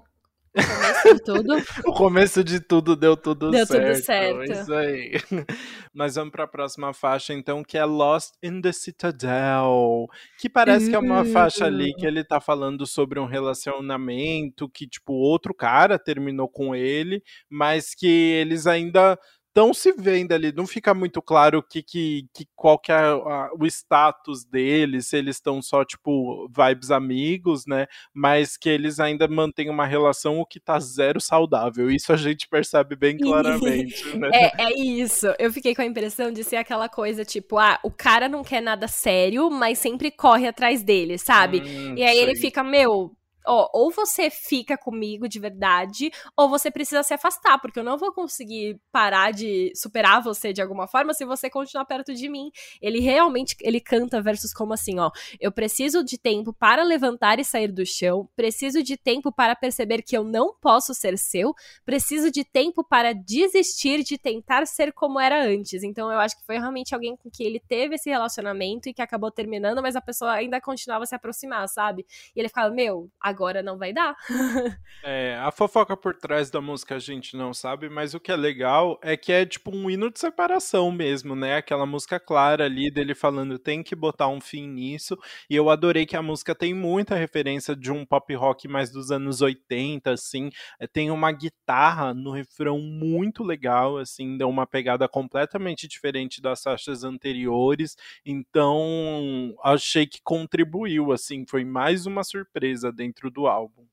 começo de tudo. o começo de tudo deu tudo deu certo. Deu tudo certo. Isso aí. Mas vamos para a próxima faixa, então, que é Lost in the Citadel. Que parece que é uma faixa ali que ele tá falando sobre um relacionamento que, tipo, outro cara terminou com ele, mas que eles ainda estão se vendo ali, não fica muito claro que, que, que qual que é a, o status deles, se eles estão só, tipo, vibes amigos, né? Mas que eles ainda mantêm uma relação o que tá zero saudável. Isso a gente percebe bem claramente, né? É, é isso. Eu fiquei com a impressão de ser aquela coisa, tipo, ah, o cara não quer nada sério, mas sempre corre atrás dele, sabe? Hum, e aí sei. ele fica, meu, ó, ou você fica comigo de verdade, ou você precisa se afastar, porque eu não vou conseguir parar de superar você de alguma forma se você continuar perto de mim. Ele realmente, ele canta versos como assim, ó, eu preciso de tempo para levantar e sair do chão, preciso de tempo para perceber que eu não posso ser seu, preciso de tempo para desistir de tentar ser como era antes. Então eu acho que foi realmente alguém com que ele teve esse relacionamento e que acabou terminando, mas a pessoa ainda continuava a se aproximar, sabe? E ele ficava, meu, a agora não vai dar. é, a fofoca por trás da música a gente não sabe, mas o que é legal é que é tipo um hino de separação mesmo, né? Aquela música clara ali dele falando tem que botar um fim nisso. E eu adorei que a música tem muita referência de um pop rock mais dos anos 80, assim. É, tem uma guitarra no refrão muito legal, assim, deu uma pegada completamente diferente das faixas anteriores. Então, achei que contribuiu, assim, foi mais uma surpresa dentro do álbum.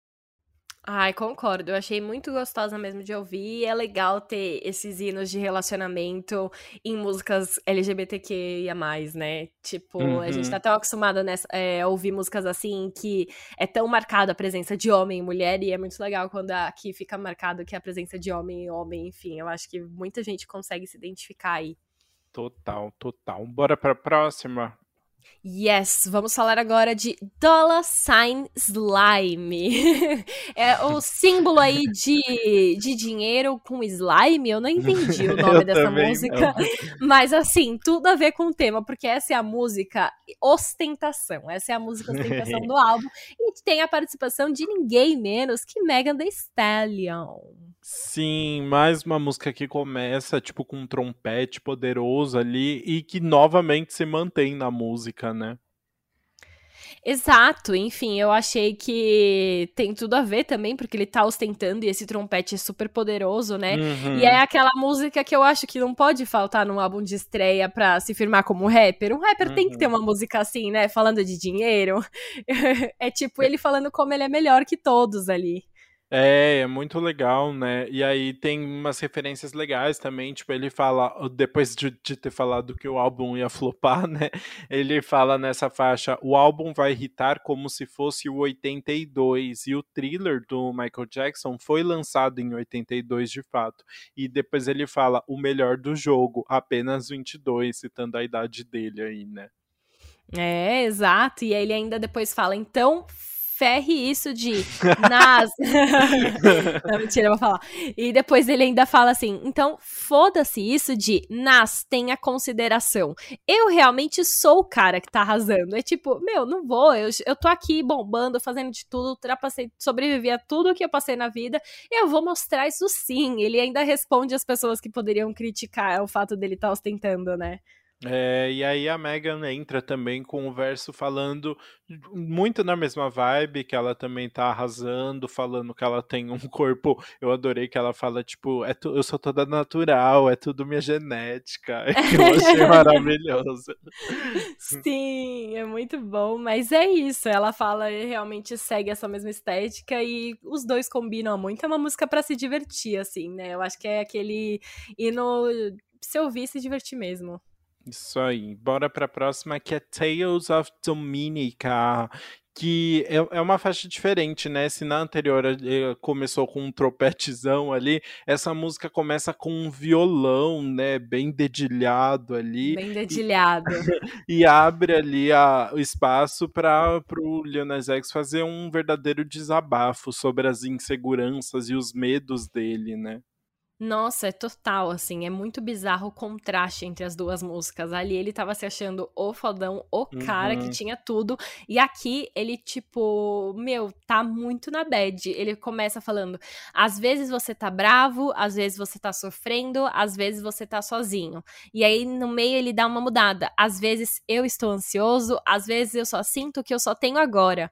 Ai, concordo. Eu achei muito gostosa mesmo de ouvir. É legal ter esses hinos de relacionamento em músicas LGBTQIA, né? Tipo, uhum. a gente tá uhum. tão acostumado nessa, é, a ouvir músicas assim que é tão marcada a presença de homem e mulher, e é muito legal quando aqui fica marcado que é a presença de homem e homem, enfim. Eu acho que muita gente consegue se identificar aí. Total, total. Bora pra próxima. Yes, vamos falar agora de Dollar Sign Slime. é o símbolo aí de, de dinheiro com slime. Eu não entendi o nome dessa música, não. mas assim, tudo a ver com o tema, porque essa é a música Ostentação. Essa é a música Ostentação do álbum. E tem a participação de ninguém menos que Megan Thee Stallion. Sim, mais uma música que começa tipo com um trompete poderoso ali e que novamente se mantém na música, né? Exato, enfim, eu achei que tem tudo a ver também, porque ele tá ostentando e esse trompete é super poderoso, né? Uhum. E é aquela música que eu acho que não pode faltar num álbum de estreia pra se firmar como rapper. Um rapper uhum. tem que ter uhum. uma música assim, né? Falando de dinheiro. é tipo ele falando como ele é melhor que todos ali. É, é muito legal, né? E aí tem umas referências legais também, tipo, ele fala, depois de, de, ter falado que o álbum ia flopar, né? Ele fala nessa faixa, o álbum vai irritar como se fosse o 82, e o thriller do Michael Jackson foi lançado em 82 de fato. E depois ele fala, o melhor do jogo, apenas 22, citando a idade dele aí, né? É, exato. E ele ainda depois fala, então ferre isso de nas. Não, mentira, eu vou falar. E depois ele ainda fala assim: então foda-se isso de nas tenha consideração. Eu realmente sou o cara que tá arrasando. É tipo, meu, não vou. Eu, eu tô aqui bombando, fazendo de tudo, ultrapassei, sobrevivi a tudo que eu passei na vida. Eu vou mostrar isso sim. Ele ainda responde as pessoas que poderiam criticar o fato dele estar tá ostentando, né? É, e aí a Megan entra também com o verso falando muito na mesma vibe, que ela também tá arrasando, falando que ela tem um corpo. Eu adorei que ela fala, tipo, é tu, eu sou toda natural, é tudo minha genética. Eu achei maravilhoso. Sim, é muito bom, mas é isso. Ela fala realmente segue essa mesma estética e os dois combinam muito. É uma música para se divertir, assim, né? Eu acho que é aquele hino se ouvir se divertir mesmo. Isso aí. Bora para a próxima que é Tales of Dominica, que é, é uma faixa diferente, né? Se na anterior eh, começou com um tropetezão ali, essa música começa com um violão, né? Bem dedilhado ali. Bem dedilhado. E, e abre ali a, o espaço para o Lil Nas X fazer um verdadeiro desabafo sobre as inseguranças e os medos dele, né? Nossa, é total, assim, é muito bizarro o contraste entre as duas músicas. Ali ele tava se achando o fodão, o cara uhum. que tinha tudo, e aqui ele, tipo, meu, tá muito na bad. Ele começa falando: às vezes você tá bravo, às vezes você tá sofrendo, às vezes você tá sozinho. E aí no meio ele dá uma mudada. Às vezes eu estou ansioso, às vezes eu só sinto que eu só tenho agora.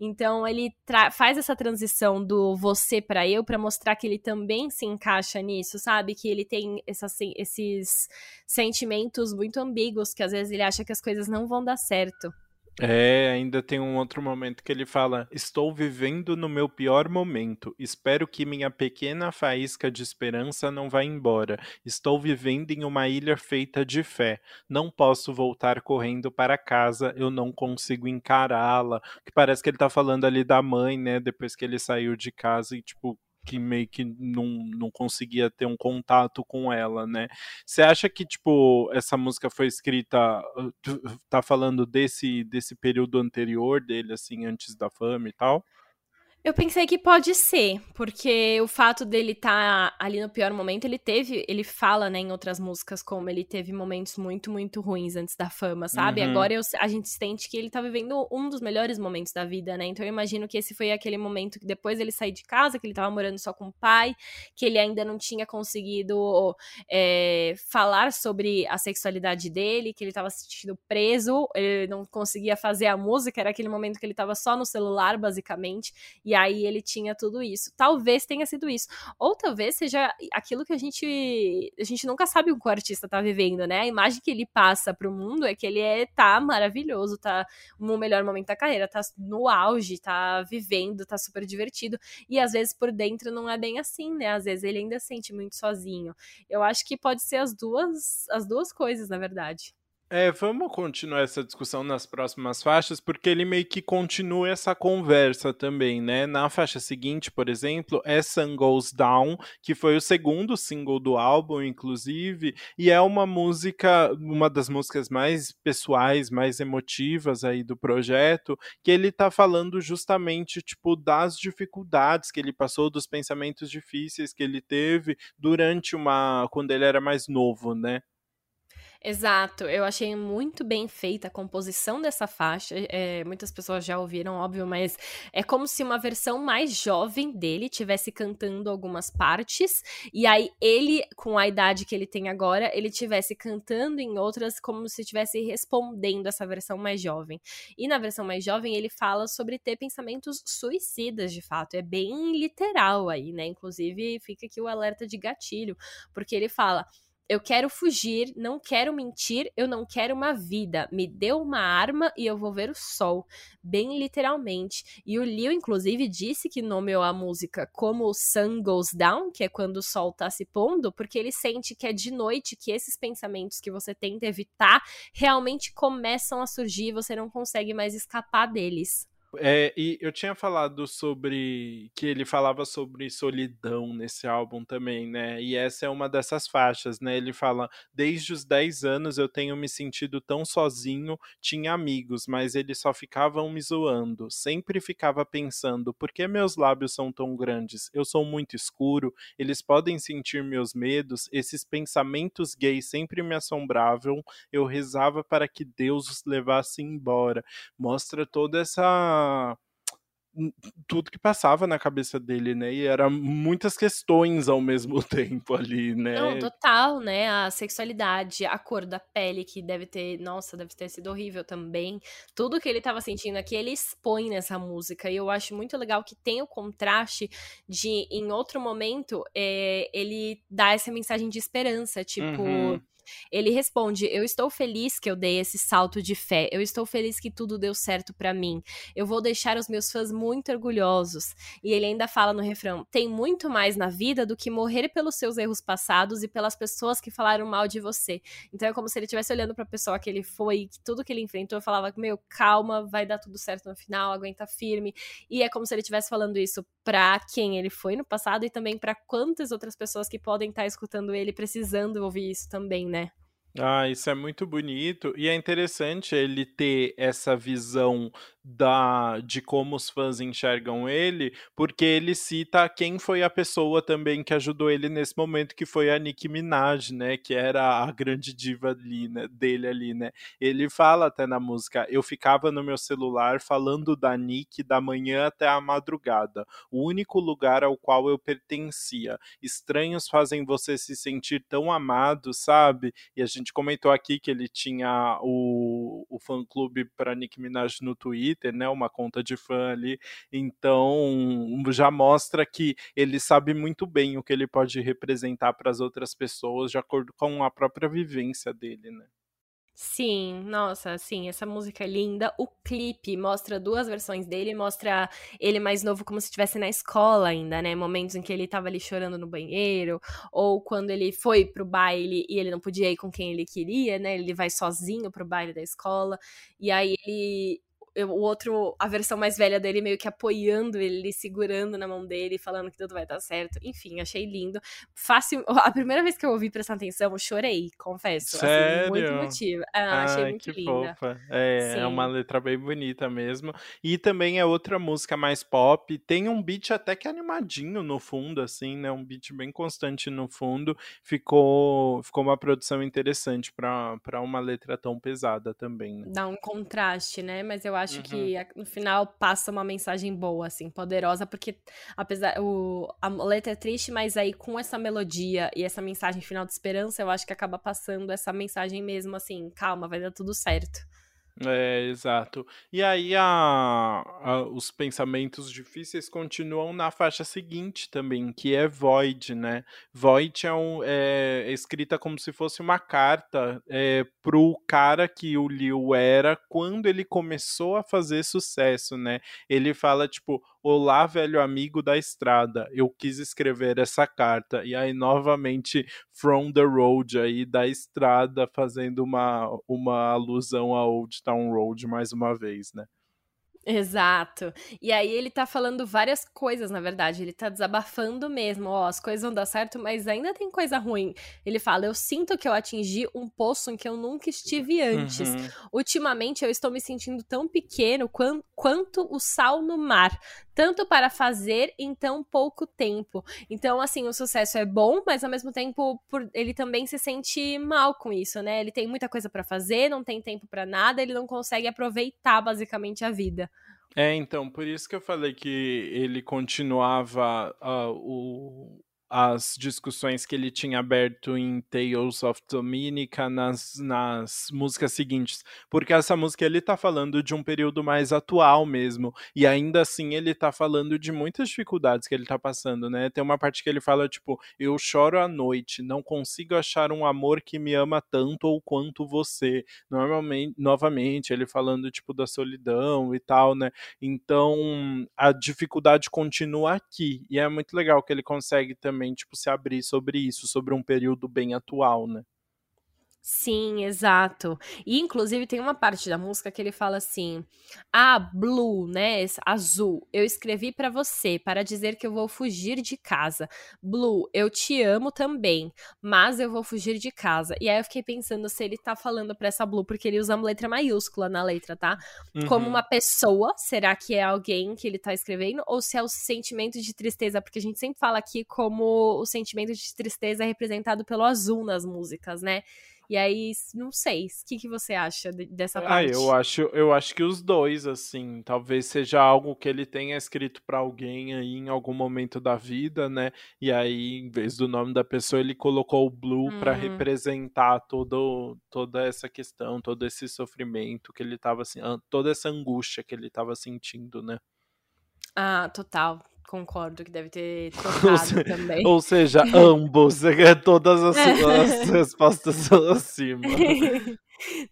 Então ele faz essa transição do você para eu para mostrar que ele também se encaixa nisso, sabe? Que ele tem essa, esses sentimentos muito ambíguos que às vezes ele acha que as coisas não vão dar certo. É, ainda tem um outro momento que ele fala: Estou vivendo no meu pior momento. Espero que minha pequena faísca de esperança não vá embora. Estou vivendo em uma ilha feita de fé. Não posso voltar correndo para casa, eu não consigo encará-la. Que parece que ele tá falando ali da mãe, né? Depois que ele saiu de casa e, tipo, que meio que não, não conseguia ter um contato com ela, né? Você acha que, tipo, essa música foi escrita, tá falando desse, desse período anterior dele, assim, antes da fama e tal? Eu pensei que pode ser, porque o fato dele estar tá ali no pior momento, ele teve, ele fala, né, em outras músicas como ele teve momentos muito, muito ruins antes da fama, sabe? Uhum. Agora eu, a gente sente que ele tá vivendo um dos melhores momentos da vida, né? Então eu imagino que esse foi aquele momento que depois ele sair de casa, que ele tava morando só com o pai, que ele ainda não tinha conseguido é, falar sobre a sexualidade dele, que ele tava se sentindo preso, ele não conseguia fazer a música, era aquele momento que ele tava só no celular, basicamente, e aí ele tinha tudo isso. Talvez tenha sido isso. Ou talvez seja aquilo que a gente. A gente nunca sabe o que o artista tá vivendo, né? A imagem que ele passa pro mundo é que ele é, tá maravilhoso, tá no melhor momento da carreira, tá no auge, tá vivendo, tá super divertido. E às vezes por dentro não é bem assim, né? Às vezes ele ainda sente muito sozinho. Eu acho que pode ser as duas, as duas coisas, na verdade. É, vamos continuar essa discussão nas próximas faixas, porque ele meio que continua essa conversa também, né? Na faixa seguinte, por exemplo, é Sun Goes Down, que foi o segundo single do álbum, inclusive, e é uma música, uma das músicas mais pessoais, mais emotivas aí do projeto, que ele tá falando justamente, tipo, das dificuldades que ele passou, dos pensamentos difíceis que ele teve durante uma. quando ele era mais novo, né? Exato, eu achei muito bem feita a composição dessa faixa. É, muitas pessoas já ouviram, óbvio, mas é como se uma versão mais jovem dele tivesse cantando algumas partes, e aí ele, com a idade que ele tem agora, ele tivesse cantando em outras como se estivesse respondendo essa versão mais jovem. E na versão mais jovem ele fala sobre ter pensamentos suicidas, de fato. É bem literal aí, né? Inclusive fica aqui o alerta de gatilho, porque ele fala eu quero fugir, não quero mentir, eu não quero uma vida. Me deu uma arma e eu vou ver o sol. Bem literalmente. E o Leo, inclusive, disse que nomeou a música como Sun Goes Down, que é quando o sol tá se pondo, porque ele sente que é de noite que esses pensamentos que você tenta evitar realmente começam a surgir e você não consegue mais escapar deles. É, e eu tinha falado sobre que ele falava sobre solidão nesse álbum também, né? E essa é uma dessas faixas, né? Ele fala: Desde os 10 anos eu tenho me sentido tão sozinho, tinha amigos, mas eles só ficavam me zoando. Sempre ficava pensando: por que meus lábios são tão grandes? Eu sou muito escuro, eles podem sentir meus medos, esses pensamentos gays sempre me assombravam. Eu rezava para que Deus os levasse embora. Mostra toda essa tudo que passava na cabeça dele, né? E eram muitas questões ao mesmo tempo ali, né? Não, total, né? A sexualidade, a cor da pele, que deve ter, nossa, deve ter sido horrível também. Tudo que ele tava sentindo aqui, ele expõe nessa música. E eu acho muito legal que tem o contraste de, em outro momento, é, ele dá essa mensagem de esperança, tipo. Uhum ele responde: Eu estou feliz que eu dei esse salto de fé. Eu estou feliz que tudo deu certo para mim. Eu vou deixar os meus fãs muito orgulhosos. E ele ainda fala no refrão: Tem muito mais na vida do que morrer pelos seus erros passados e pelas pessoas que falaram mal de você. Então é como se ele estivesse olhando para a pessoa que ele foi, que tudo que ele enfrentou, falava: Meu, calma, vai dar tudo certo no final, aguenta firme. E é como se ele estivesse falando isso para quem ele foi no passado e também para quantas outras pessoas que podem estar tá escutando ele precisando ouvir isso também, né? Ah, isso é muito bonito e é interessante ele ter essa visão da de como os fãs enxergam ele, porque ele cita quem foi a pessoa também que ajudou ele nesse momento, que foi a Nicki Minaj, né, que era a grande diva ali, né, dele ali, né. Ele fala até na música, eu ficava no meu celular falando da Nick da manhã até a madrugada, o único lugar ao qual eu pertencia. Estranhos fazem você se sentir tão amado, sabe? E a gente comentou aqui que ele tinha o, o fã clube para Nicki Minaj no Twitter, né, uma conta de fã ali. Então, já mostra que ele sabe muito bem o que ele pode representar para as outras pessoas, de acordo com a própria vivência dele, né? Sim, nossa, sim, essa música é linda. O clipe mostra duas versões dele, mostra ele mais novo como se estivesse na escola ainda, né? Momentos em que ele tava ali chorando no banheiro, ou quando ele foi pro baile e ele não podia ir com quem ele queria, né? Ele vai sozinho pro baile da escola, e aí ele o outro, a versão mais velha dele meio que apoiando ele, segurando na mão dele, falando que tudo vai dar certo. Enfim, achei lindo. Fácil. A primeira vez que eu ouvi prestando atenção, eu chorei, confesso. Sério? Assim, muito emotiva. Ah, achei Ai, muito linda. É, é uma letra bem bonita mesmo. E também é outra música mais pop. Tem um beat até que animadinho no fundo, assim, né? Um beat bem constante no fundo. Ficou, ficou uma produção interessante para uma letra tão pesada também, né? Dá um contraste, né? Mas eu acho Uhum. que no final passa uma mensagem boa, assim, poderosa, porque apesar o a letra é triste, mas aí com essa melodia e essa mensagem final de esperança, eu acho que acaba passando essa mensagem mesmo, assim, calma, vai dar tudo certo. É, exato. E aí a, a- os pensamentos difíceis continuam na faixa seguinte também, que é Void, né? Void é, um, é, é escrita como se fosse uma carta é, pro cara que o Liu era quando ele começou a fazer sucesso, né? Ele fala, tipo, Olá, velho amigo da estrada, eu quis escrever essa carta. E aí, novamente, From the Road aí da estrada, fazendo uma, uma alusão a Old Town Road mais uma vez, né? Exato. E aí ele tá falando várias coisas, na verdade. Ele tá desabafando mesmo. Ó, as coisas vão dar certo, mas ainda tem coisa ruim. Ele fala: Eu sinto que eu atingi um poço em que eu nunca estive antes. Uhum. Ultimamente eu estou me sentindo tão pequeno quan- quanto o sal no mar, tanto para fazer em tão pouco tempo. Então, assim, o sucesso é bom, mas ao mesmo tempo por- ele também se sente mal com isso, né? Ele tem muita coisa para fazer, não tem tempo para nada, ele não consegue aproveitar basicamente a vida. É, então, por isso que eu falei que ele continuava ah, o- as discussões que ele tinha aberto em Tales of Dominica nas, nas músicas seguintes. Porque essa música ele tá falando de um período mais atual mesmo. E ainda assim ele tá falando de muitas dificuldades que ele tá passando, né? Tem uma parte que ele fala, tipo, eu choro à noite, não consigo achar um amor que me ama tanto ou quanto você. Normalmente, novamente, ele falando, tipo, da solidão e tal, né? Então, a dificuldade continua aqui. E é muito legal que ele consegue também, tipo, se abrir sobre isso, sobre um período bem atual, né? Sim, exato. E inclusive tem uma parte da música que ele fala assim: "Ah, blue, né, azul. Eu escrevi pra você para dizer que eu vou fugir de casa. Blue, eu te amo também, mas eu vou fugir de casa". E aí eu fiquei pensando se ele tá falando pra essa blue porque ele usa uma letra maiúscula na letra, tá? Como Uhum. uma pessoa, será que é alguém que ele tá escrevendo ou se é o sentimento de tristeza, porque a gente sempre fala aqui como o sentimento de tristeza é representado pelo azul nas músicas, né? E aí, não sei, o que, que você acha de- dessa Ah, parte? eu acho, eu acho que os dois, assim, talvez seja algo que ele tenha escrito pra alguém aí em algum momento da vida, né? E aí, em vez do nome da pessoa, ele colocou o Blue pra Hum. representar todo, toda essa questão, todo esse sofrimento que ele tava assim, toda essa angústia que ele tava sentindo, né? Ah, total. Concordo que deve ter Ou, tocado se- também. ou seja, ambos, é, todas as, as respostas são acima.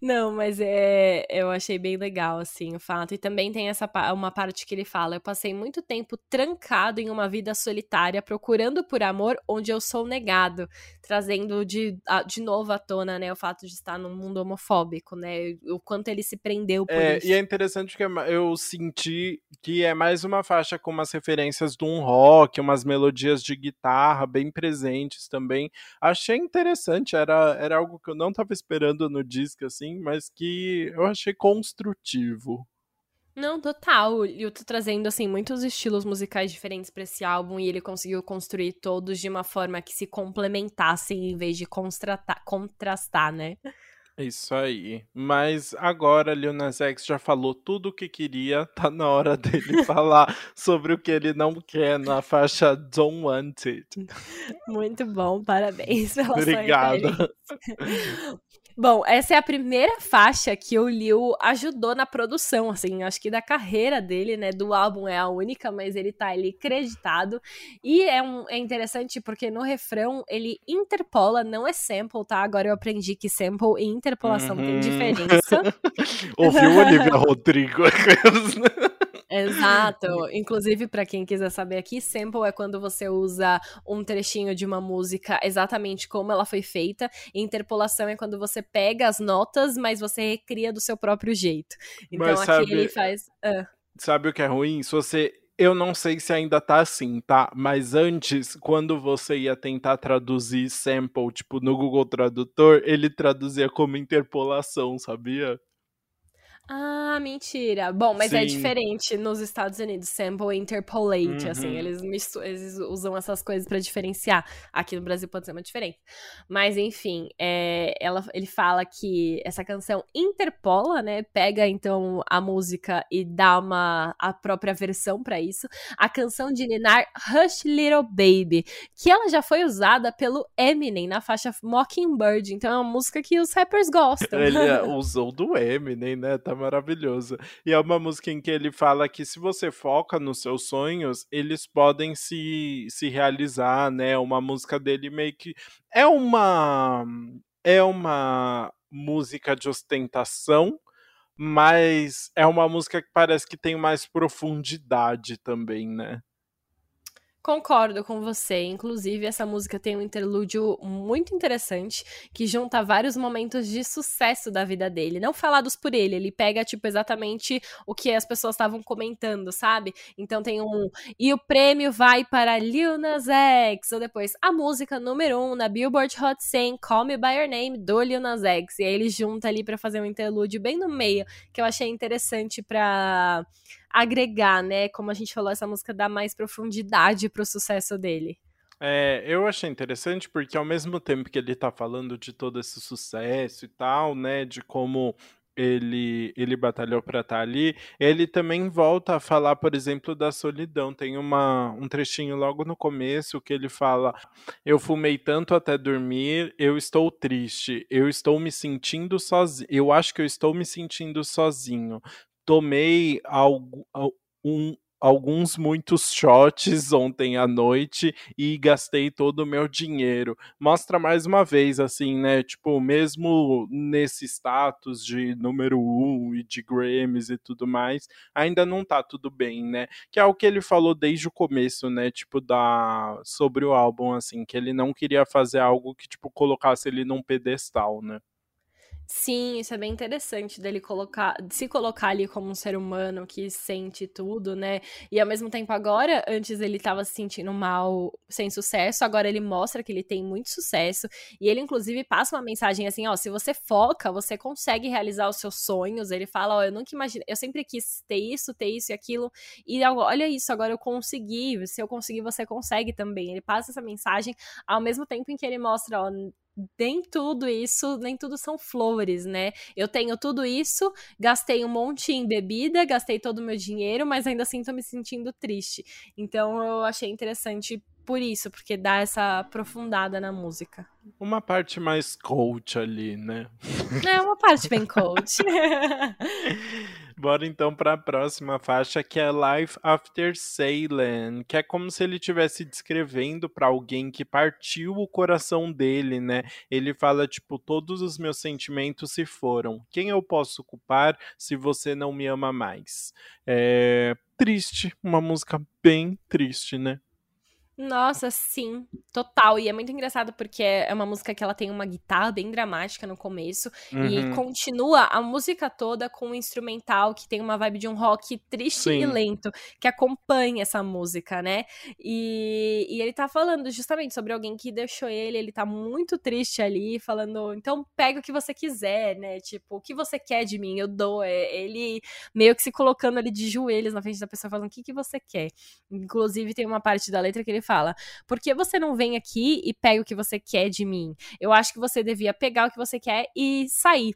Não, mas é, eu achei bem legal, assim, o fato. E também tem essa uma parte que ele fala: Eu passei muito tempo trancado em uma vida solitária, procurando por amor onde eu sou negado, trazendo de, de novo à tona, né, o fato de estar num mundo homofóbico, né? O quanto ele se prendeu por É, isso. e é interessante que eu senti que é mais uma faixa com umas referências de um rock, umas melodias de guitarra bem presentes também. Achei interessante, era, era algo que eu não estava esperando no disco, assim, mas que eu achei construtivo. Não, total. Eu tô trazendo, assim, muitos estilos musicais diferentes pra esse álbum e ele conseguiu construir todos de uma forma que se complementassem em vez de contrastar, né? Isso aí. Mas agora Lil Nas X já falou tudo o que queria, tá na hora dele falar sobre o que ele não quer na faixa Don't Want It. Muito bom, parabéns pela referência. Bom, essa é a primeira faixa que o Liu ajudou na produção, assim, acho que da carreira dele, né, do álbum é a única, mas ele tá ali creditado, e é, um, é interessante porque no refrão ele interpola, não é sample, tá, agora eu aprendi que sample e interpolação tem Uhum. diferença, Ouviu Olivia Rodrigo? Exato. Inclusive, para quem quiser saber aqui, sample é quando você usa um trechinho de uma música exatamente como ela foi feita. E interpolação é quando você pega as notas, mas você recria do seu próprio jeito. Então Mas aqui sabe- ele faz. ah. Sabe o que é ruim? Se você. Eu não sei se ainda tá assim, tá? Mas antes, quando você ia tentar traduzir sample, tipo, no Google Tradutor, ele traduzia como interpolação, sabia? Ah, mentira. Bom, mas é Sim. diferente nos Estados Unidos, sample e interpolate, assim, Uhum. eles, mistu- eles usam essas coisas pra diferenciar. Aqui no Brasil pode ser uma diferença. Mas enfim, é, ela, ele fala que essa canção interpola, né? Pega então a música e dá uma a própria versão pra isso. A canção de Ninar Hush Little Baby, que ela já foi usada pelo Eminem na faixa Mockingbird, então é uma música que os rappers gostam. Ele é, usou do Eminem, né? Tá maravilhoso. E é uma música em que ele fala que se você foca nos seus sonhos, eles podem se, se realizar, né? Uma música dele meio que. É uma. É uma música de ostentação, mas é uma música que parece que tem mais profundidade também, né? Concordo com você. Inclusive, essa música tem um interlúdio muito interessante que junta vários momentos de sucesso da vida dele. Não falados por ele, ele pega, tipo, exatamente o que as pessoas estavam comentando, sabe? Então tem um. E o prêmio vai para Lil Nas X. Ou depois, a música número um na Billboard Hot 100, Call Me By Your Name, do Lil Nas X. E aí ele junta ali pra fazer um interlúdio bem no meio, que eu achei interessante pra agregar, né? Como a gente falou, essa música dá mais profundidade pro sucesso dele. É, eu achei interessante porque ao mesmo tempo que ele tá falando de todo esse sucesso e tal, né, de como ele, ele batalhou pra estar ali, ele também volta a falar, por exemplo, da solidão. Tem uma, um trechinho logo no começo que ele fala: Eu fumei tanto até dormir, eu estou triste, eu estou me sentindo sozinho, eu acho que eu estou me sentindo sozinho. Tomei algu- al- um, alguns muitos shots ontem à noite e gastei todo o meu dinheiro. Mostra mais uma vez, assim, né? Tipo, mesmo nesse status de número um e de Grammys e tudo mais, ainda não tá tudo bem, né? Que é o que ele falou desde o começo, né? Tipo, da... sobre o álbum, assim, que ele não queria fazer algo que, tipo, colocasse ele num pedestal, né? Sim, isso é bem interessante dele colocar, se colocar ali como um ser humano que sente tudo, né? E ao mesmo tempo agora, antes ele tava se sentindo mal, sem sucesso, agora ele mostra que ele tem muito sucesso e ele inclusive passa uma mensagem assim, ó, se você foca, você consegue realizar os seus sonhos. Ele fala, ó, eu nunca imaginei, eu sempre quis ter isso, ter isso e aquilo e olha isso, agora eu consegui. Se eu conseguir, você consegue também. Ele passa essa mensagem ao mesmo tempo em que ele mostra, ó, nem tudo isso, nem tudo são flores, né? Eu tenho tudo isso, gastei um monte em bebida, gastei todo o meu dinheiro, mas ainda assim tô me sentindo triste. Então eu achei interessante por isso, porque dá essa aprofundada na música. Uma parte mais coach ali, né? É uma parte bem coach. Bora então para a próxima faixa, que é Life After Sailing, que é como se ele estivesse descrevendo para alguém que partiu o coração dele, né? Ele fala tipo, todos os meus sentimentos se foram. Quem eu posso culpar se você não me ama mais? É triste, uma música bem triste, né? Nossa, sim, total. E é muito engraçado porque é uma música que ela tem uma guitarra bem dramática no começo Uhum. e continua a música toda com um instrumental que tem uma vibe de um rock triste Sim. e lento que acompanha essa música, né? E, e ele tá falando justamente sobre alguém que deixou ele, ele tá muito triste ali, falando, então pega o que você quiser, né? Tipo, o que você quer de mim, eu dou. É, Ele meio que se colocando ali de joelhos na frente da pessoa, falando, o que, que você quer? Inclusive, tem uma parte da letra que ele fala: Por que você não vem aqui e pega o que você quer de mim? Eu acho que você devia pegar o que você quer e sair.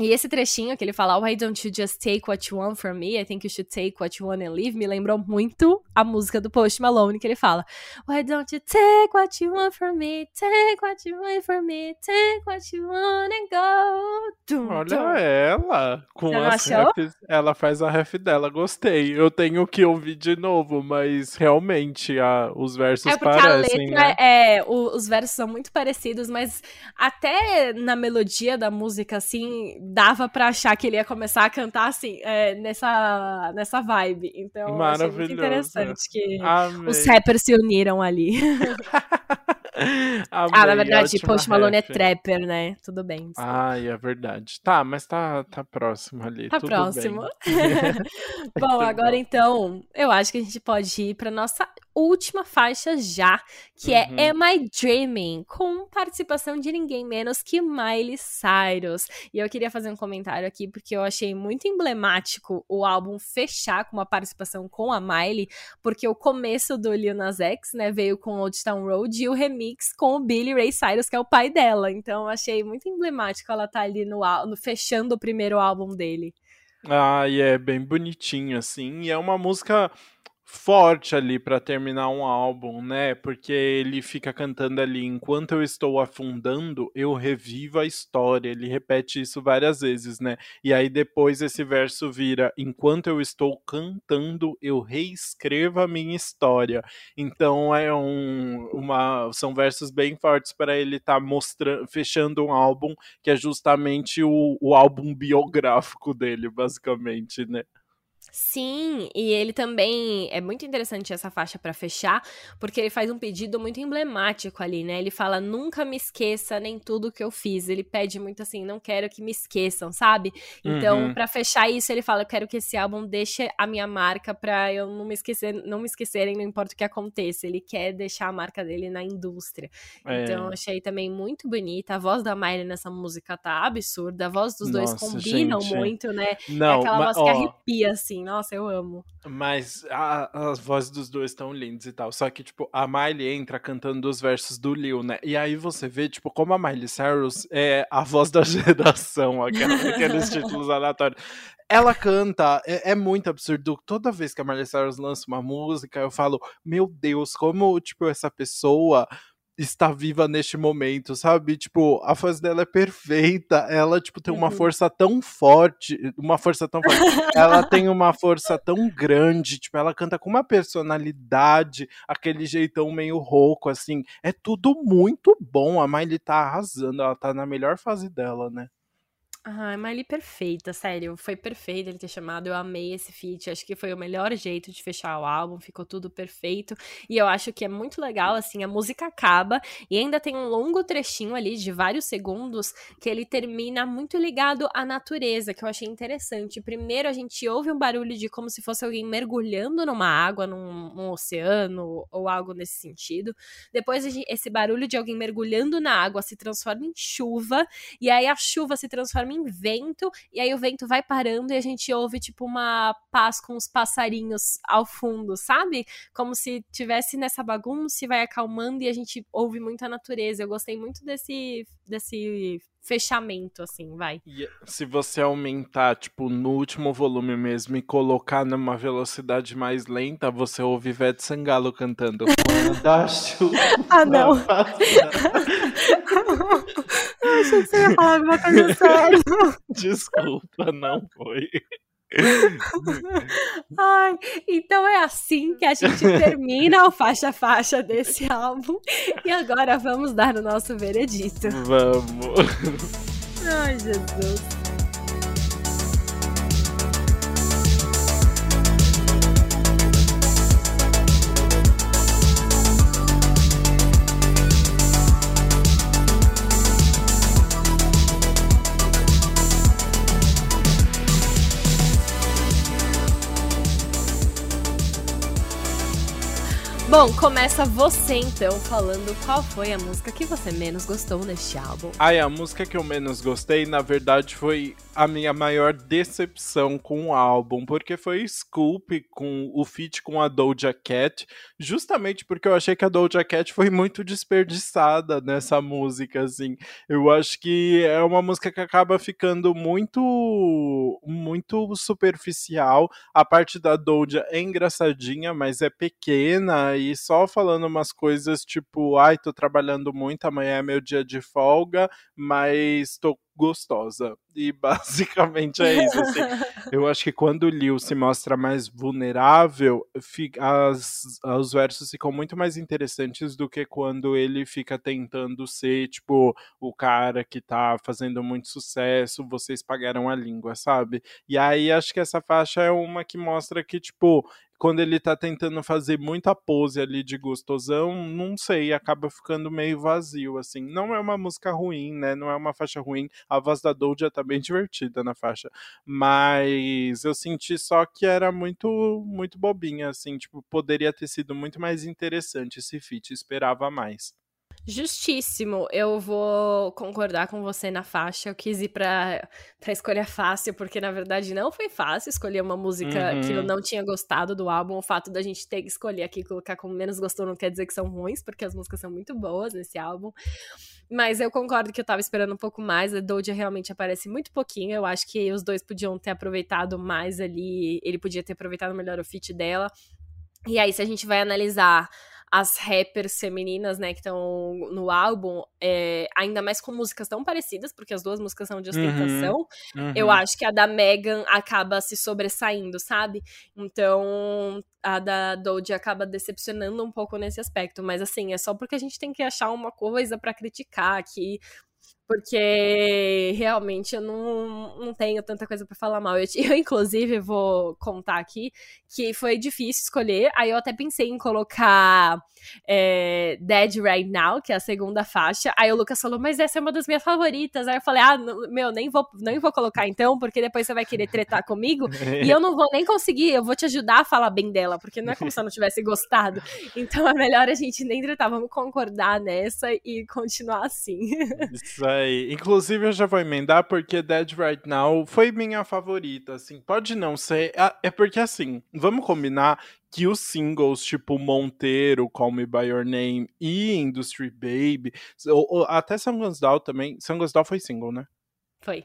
E esse trechinho que ele fala, Why don't you just take what you want from me? I think you should take what you want and leave, me lembrou muito a música do Post Malone, que ele fala, Why don't you take what you want from me? Take what you want from me, take what you want and go. Tum. Olha ela, com as refs, ela faz a ref dela, gostei. Eu tenho que ouvir de novo, mas realmente a- os versos É porque parecem, a letra né? é. o- os versos são muito parecidos, mas até na melodia da música, assim, dava para achar que ele ia começar a cantar assim, é, nessa, nessa vibe. Então, achei muito interessante que Amei. os rappers se uniram ali. ah, na verdade, Post Malone é trapper, né? Tudo bem. Ai, é verdade. Tá, mas tá, tá próximo ali. Tá próximo. Bom, agora bom. então, eu acho que a gente pode ir pra nossa última faixa já, que é uhum. é Am I Dreaming, com participação de ninguém menos que Miley Cyrus. E eu queria fazer um comentário aqui, porque eu achei muito emblemático o álbum fechar com uma participação com a Miley, porque o começo do Lil Nas X, né, veio com Old Town Road e o remix com o Billy Ray Cyrus, que é o pai dela. Então eu achei muito emblemático ela estar tá ali no, no fechando o primeiro álbum dele. Ah, e é bem bonitinho, assim. E é uma música forte ali para terminar um álbum, né? Porque ele fica cantando ali enquanto eu estou afundando, eu revivo a história. Ele repete isso várias vezes, né? E aí depois esse verso vira enquanto eu estou cantando, eu reescrevo a minha história. Então é um uma são versos bem fortes para ele estar tá mostrando fechando um álbum que é justamente o, o álbum biográfico dele, basicamente, né? Sim, e ele também é muito interessante essa faixa para fechar, porque ele faz um pedido muito emblemático ali, né? Ele fala: "Nunca me esqueça nem tudo que eu fiz". Ele pede muito assim: "Não quero que me esqueçam", sabe? Então, uhum. para fechar isso, ele fala: "Eu quero que esse álbum deixe a minha marca para eu não me esquecer, não me esquecerem, não importa o que aconteça". Ele quer deixar a marca dele na indústria. É. Então, achei também muito bonita. A voz da Miley nessa música tá absurda. A voz dos Nossa, dois combinam gente. muito, né? Não, é aquela mas, voz que arrepia assim nossa, eu amo. Mas a, as vozes dos dois estão lindas e tal. Só que, tipo, a Miley entra cantando os versos do Lil, né? E aí você vê, tipo, como a Miley Cyrus é a voz da geração, aquela, aqueles títulos aleatórios. Ela canta, é, é, muito absurdo. Toda vez que a Miley Cyrus lança uma música, eu falo, meu Deus, como, tipo, essa pessoa está viva neste momento, sabe? Tipo, a voz dela é perfeita. Ela, tipo, tem uma uhum. força tão forte. Uma força tão forte. ela tem uma força tão grande. Tipo, ela canta com uma personalidade, aquele jeitão meio rouco, assim. É tudo muito bom. A Miley tá arrasando. Ela tá na melhor fase dela, né? Ah, Miley perfeita, sério. Foi perfeito ele ter chamado. Eu amei esse feat. Acho que foi o melhor jeito de fechar o álbum. Ficou tudo perfeito. E eu acho que é muito legal, assim, a música acaba e ainda tem um longo trechinho ali de vários segundos que ele termina muito ligado à natureza, que eu achei interessante. Primeiro a gente ouve um barulho de como se fosse alguém mergulhando numa água, num, num oceano ou algo nesse sentido. Depois esse barulho de alguém mergulhando na água se transforma em chuva. E aí a chuva se transforma em vento, e aí o vento vai parando e a gente ouve, tipo, uma paz com os passarinhos ao fundo, sabe? Como se tivesse nessa bagunça e vai acalmando e a gente ouve muito a natureza. Eu gostei muito desse, desse fechamento, assim, vai. E se você aumentar, tipo, no último volume mesmo e colocar numa velocidade mais lenta, você ouve Ivete Sangalo cantando. ah, não. Eu achei que você ia falar alguma coisa séria. Desculpa, não foi. Ai, então é assim que a gente termina o faixa-faixa desse álbum. E agora vamos dar o nosso veredito. Vamos. Ai, Jesus. Bom, começa você então falando qual foi a música que você menos gostou neste álbum. Ai, a música que eu menos gostei, na verdade, foi a minha maior decepção com o álbum, porque foi Scoop com o feat com a Doja Cat, justamente porque eu achei que a Doja Cat foi muito desperdiçada nessa música, assim. Eu acho que é uma música que acaba ficando muito muito superficial. A parte da Doja é engraçadinha, mas é pequena e só falando umas coisas tipo, ai, tô trabalhando muito, amanhã é meu dia de folga, mas tô gostosa. E basicamente é isso. Assim. Eu acho que quando o Liu se mostra mais vulnerável, as, os versos ficam muito mais interessantes do que quando ele fica tentando ser, tipo, o cara que tá fazendo muito sucesso, vocês pagaram a língua, sabe? E aí acho que essa faixa é uma que mostra que, tipo, quando ele tá tentando fazer muita pose ali de gostosão, não sei, acaba ficando meio vazio, assim. Não é uma música ruim, né? Não é uma faixa ruim. A voz da Doja tá bem divertida na faixa. Mas eu senti só que era muito, muito bobinha, assim. Tipo, poderia ter sido muito mais interessante esse feat, esperava mais. Justíssimo. Eu vou concordar com você na faixa. Eu quis ir pra, pra escolha fácil, porque na verdade não foi fácil escolher uma música uhum. que eu uhum. não tinha gostado do álbum. O fato da gente ter que escolher aqui colocar como menos gostou não quer dizer que são ruins, porque as músicas são muito boas nesse álbum. Mas eu concordo que eu tava esperando um pouco mais. A Doja realmente aparece muito pouquinho. Eu acho que os dois podiam ter aproveitado mais ali. Ele podia ter aproveitado melhor o feat dela. E aí, se a gente vai analisar as rappers femininas, né, que estão no álbum, é, ainda mais com músicas tão parecidas, porque as duas músicas são de uhum, ostentação, uhum, uhum. eu acho que a da Megan acaba se sobressaindo, sabe? Então, a da Doja acaba decepcionando um pouco nesse aspecto, mas assim, é só porque a gente tem que achar uma coisa para criticar aqui, porque realmente eu não, não tenho tanta coisa para falar mal. Eu, eu, inclusive, vou contar aqui que foi difícil escolher. Aí eu até pensei em colocar é, Dead Right Now, que é a segunda faixa. Aí o Lucas falou, mas essa é uma das minhas favoritas. Aí eu falei, ah, meu, nem vou, nem vou colocar então, porque depois você vai querer tretar comigo. e eu não vou nem conseguir, eu vou te ajudar a falar bem dela, porque não é como se eu não tivesse gostado. Então é melhor a gente nem tretar, vamos concordar nessa e continuar assim. Isso aí Inclusive, eu já vou emendar porque Dead Right Now foi minha favorita, assim. Pode não ser. É porque, assim, vamos combinar que os singles tipo Monteiro, Call Me By Your Name e Industry Baby, ou, ou, até Sangosdal também. Sangosdal foi single, né? Foi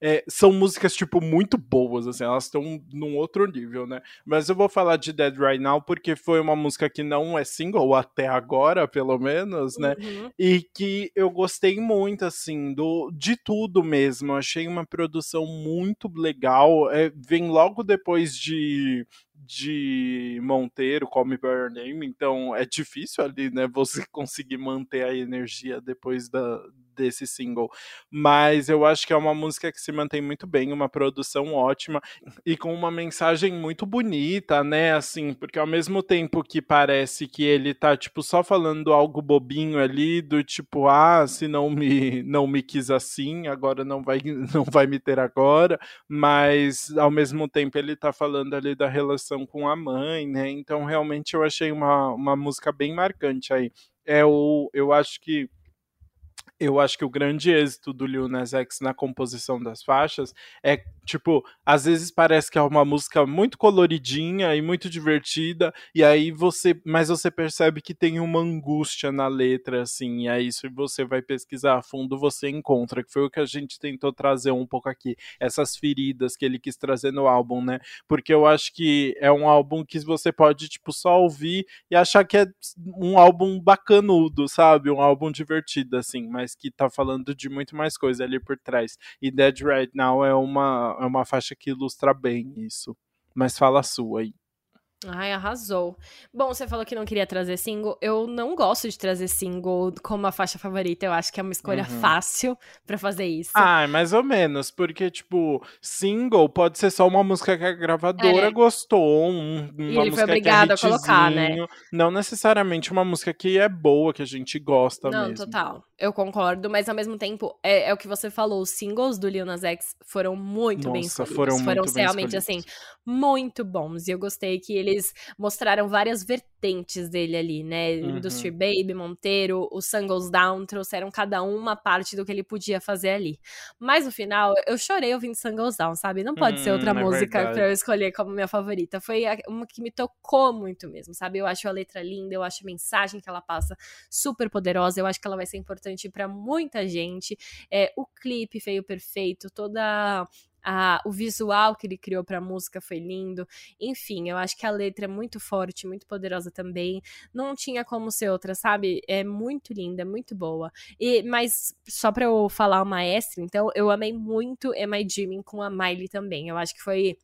é, são músicas, tipo, muito boas, assim, elas estão num outro nível, né? Mas eu vou falar de Dead Right Now porque foi uma música que não é single, até agora, pelo menos, né? Uhum. E que eu gostei muito, assim, do, de tudo mesmo. Achei uma produção muito legal. É, vem logo depois de de Monteiro, Call Me By Your Name, então é difícil ali, né, você conseguir manter a energia depois da, desse single. Mas eu acho que é uma música que se mantém muito bem, uma produção ótima e com uma mensagem muito bonita, né? Assim, porque ao mesmo tempo que parece que ele tá, tipo, só falando algo bobinho ali, do tipo, ah, se não me, não me quis assim, agora não vai, não vai me ter agora, mas ao mesmo tempo ele tá falando ali da relação com a mãe, né? Então realmente eu achei uma, uma música bem marcante aí. É o, eu acho que eu acho que o grande êxito do Lil Nas X na composição das faixas é, tipo, às vezes parece que é uma música muito coloridinha e muito divertida, e aí você, mas você percebe que tem uma angústia na letra, assim, e aí se você vai pesquisar a fundo, você encontra, que foi o que a gente tentou trazer um pouco aqui, essas feridas que ele quis trazer no álbum, né? Porque eu acho que é um álbum que você pode, tipo, só ouvir e achar que é um álbum bacanudo, sabe? Um álbum divertido, assim, mas mas que tá falando de muito mais coisa ali por trás. E Dead Right Now é uma, é uma faixa que ilustra bem isso. Mas fala a sua aí. Ai, arrasou. Bom, você falou que não queria trazer single. Eu não gosto de trazer single como a faixa favorita. Eu acho que é uma escolha uhum. fácil para fazer isso. Ah, mais ou menos. Porque, tipo, single pode ser só uma música que a gravadora é. gostou. Um, uma e ele foi obrigado é a colocar, né? Não necessariamente uma música que é boa, que a gente gosta não, mesmo. Não, total. Eu concordo. Mas ao mesmo tempo, é, é, o que você falou. Os singles do Lil Nas X foram muito Nossa, bem escolhidos. Foram, foram muito realmente, bem assim, muito bons. E eu gostei que ele eles mostraram várias vertentes dele ali, né? Uhum. Industry Baby, Monteiro, o Sun Goes Down, trouxeram cada um uma parte do que ele podia fazer ali. Mas no final, eu chorei ouvindo Sun Goes Down, sabe? Não pode ser outra hum, é música verdade. pra eu escolher como minha favorita. Foi uma que me tocou muito mesmo, sabe? Eu acho a letra linda, eu acho a mensagem que ela passa super poderosa, eu acho que ela vai ser importante para muita gente. É, o clipe feio perfeito, toda a, o visual que ele criou pra música foi lindo. Enfim, eu acho que a letra é muito forte, muito poderosa também. Não tinha como ser outra, sabe? É muito linda, muito boa. E, mas só pra eu falar uma extra, então, eu amei muito I Dreaming com a Miley também. Eu acho que foi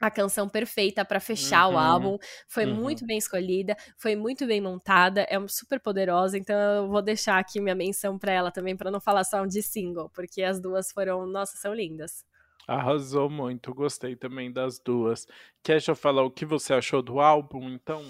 a canção perfeita para fechar uhum, o álbum. Foi uhum. muito bem escolhida, foi muito bem montada, é super poderosa, então eu vou deixar aqui minha menção para ela também para não falar só de single, porque as duas foram, nossa, são lindas. Arrasou muito, gostei também das duas. Quer já falar o que você achou do álbum, então?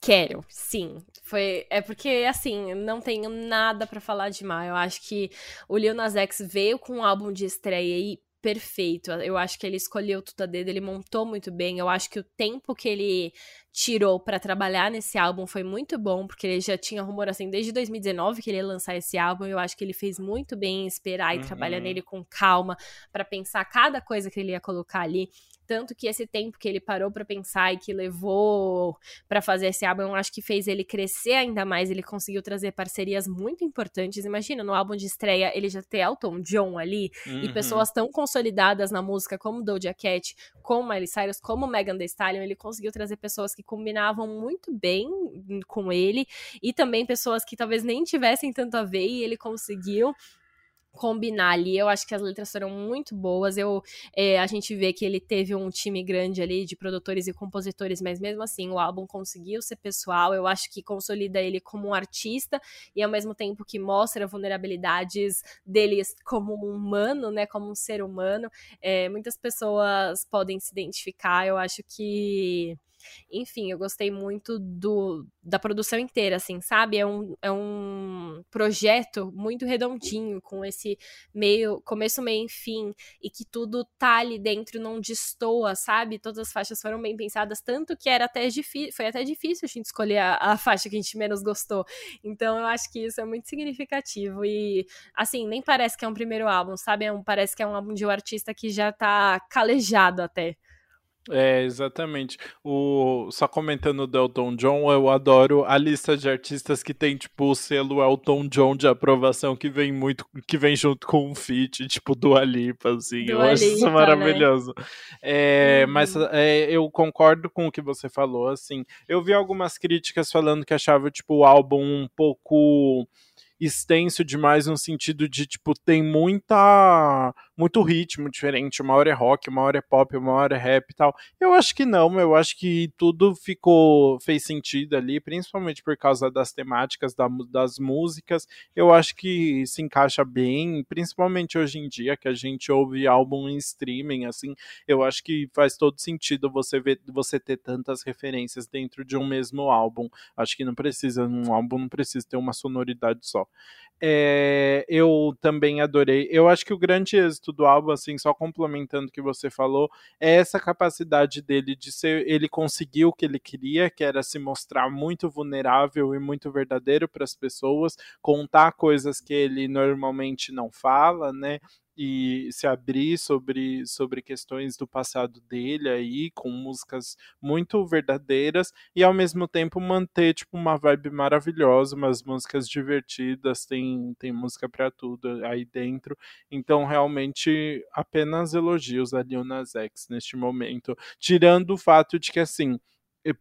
Quero, sim. Foi, é porque, assim, não tenho nada para falar de mal. Eu acho que o Lil Nas X veio com um álbum de estreia e perfeito. Eu acho que ele escolheu tudo a dedo, ele montou muito bem. Eu acho que o tempo que ele tirou para trabalhar nesse álbum foi muito bom, porque ele já tinha rumor assim desde 2019 que ele ia lançar esse álbum. Eu acho que ele fez muito bem em esperar uhum. e trabalhar nele com calma para pensar cada coisa que ele ia colocar ali. Tanto que esse tempo que ele parou para pensar e que levou para fazer esse álbum, eu acho que fez ele crescer ainda mais. Ele conseguiu trazer parcerias muito importantes. Imagina, no álbum de estreia, ele já ter Elton John ali uhum. e pessoas tão consolidadas na música como Doja Cat, como Miley Cyrus, como Megan Thee Stallion. Ele conseguiu trazer pessoas que combinavam muito bem com ele e também pessoas que talvez nem tivessem tanto a ver e ele conseguiu combinar ali. Eu acho que as letras foram muito boas. Eu, é, a gente vê que ele teve um time grande ali de produtores e compositores, mas mesmo assim o álbum conseguiu ser pessoal. Eu acho que consolida ele como um artista e ao mesmo tempo que mostra vulnerabilidades dele como um humano, né, como um ser humano. É, muitas pessoas podem se identificar. Eu acho que enfim, eu gostei muito do, da produção inteira, assim, sabe? É um, é um projeto muito redondinho, com esse meio, começo, meio e fim, e que tudo tá ali dentro, não destoa, sabe? Todas as faixas foram bem pensadas, tanto que era até foi até difícil a gente escolher a, a faixa que a gente menos gostou. Então eu acho que isso é muito significativo. E, assim, nem parece que é um primeiro álbum, sabe? É um, parece que é um álbum de um artista que já tá calejado até. É, exatamente. O, só comentando do Elton John, eu adoro a lista de artistas que tem, tipo, o selo Elton John de aprovação que vem muito, que vem junto com um feat, tipo, do Alipa, assim. Dua eu acho isso né? maravilhoso. Né? É, uhum. Mas é, eu concordo com o que você falou, assim. Eu vi algumas críticas falando que achava, tipo, o álbum um pouco extenso demais no sentido de, tipo, tem muita muito ritmo diferente, uma hora é rock, uma hora é pop, uma hora é rap e tal. Eu acho que não, eu acho que tudo ficou, fez sentido ali, principalmente por causa das temáticas da, das músicas. Eu acho que se encaixa bem, principalmente hoje em dia que a gente ouve álbum em streaming, assim, eu acho que faz todo sentido você ver, você ter tantas referências dentro de um mesmo álbum. Acho que não precisa, um álbum não precisa ter uma sonoridade só. É, eu também adorei. Eu acho que o grande êxito do álbum, assim, só complementando o que você falou, é essa capacidade dele de ser. Ele conseguiu o que ele queria, que era se mostrar muito vulnerável e muito verdadeiro para as pessoas, contar coisas que ele normalmente não fala, né? E se abrir sobre, sobre questões do passado dele aí, com músicas muito verdadeiras, e ao mesmo tempo manter tipo uma vibe maravilhosa, umas músicas divertidas, tem, tem música para tudo aí dentro. Então, realmente, apenas elogios a Lil Nas X neste momento, tirando o fato de que assim,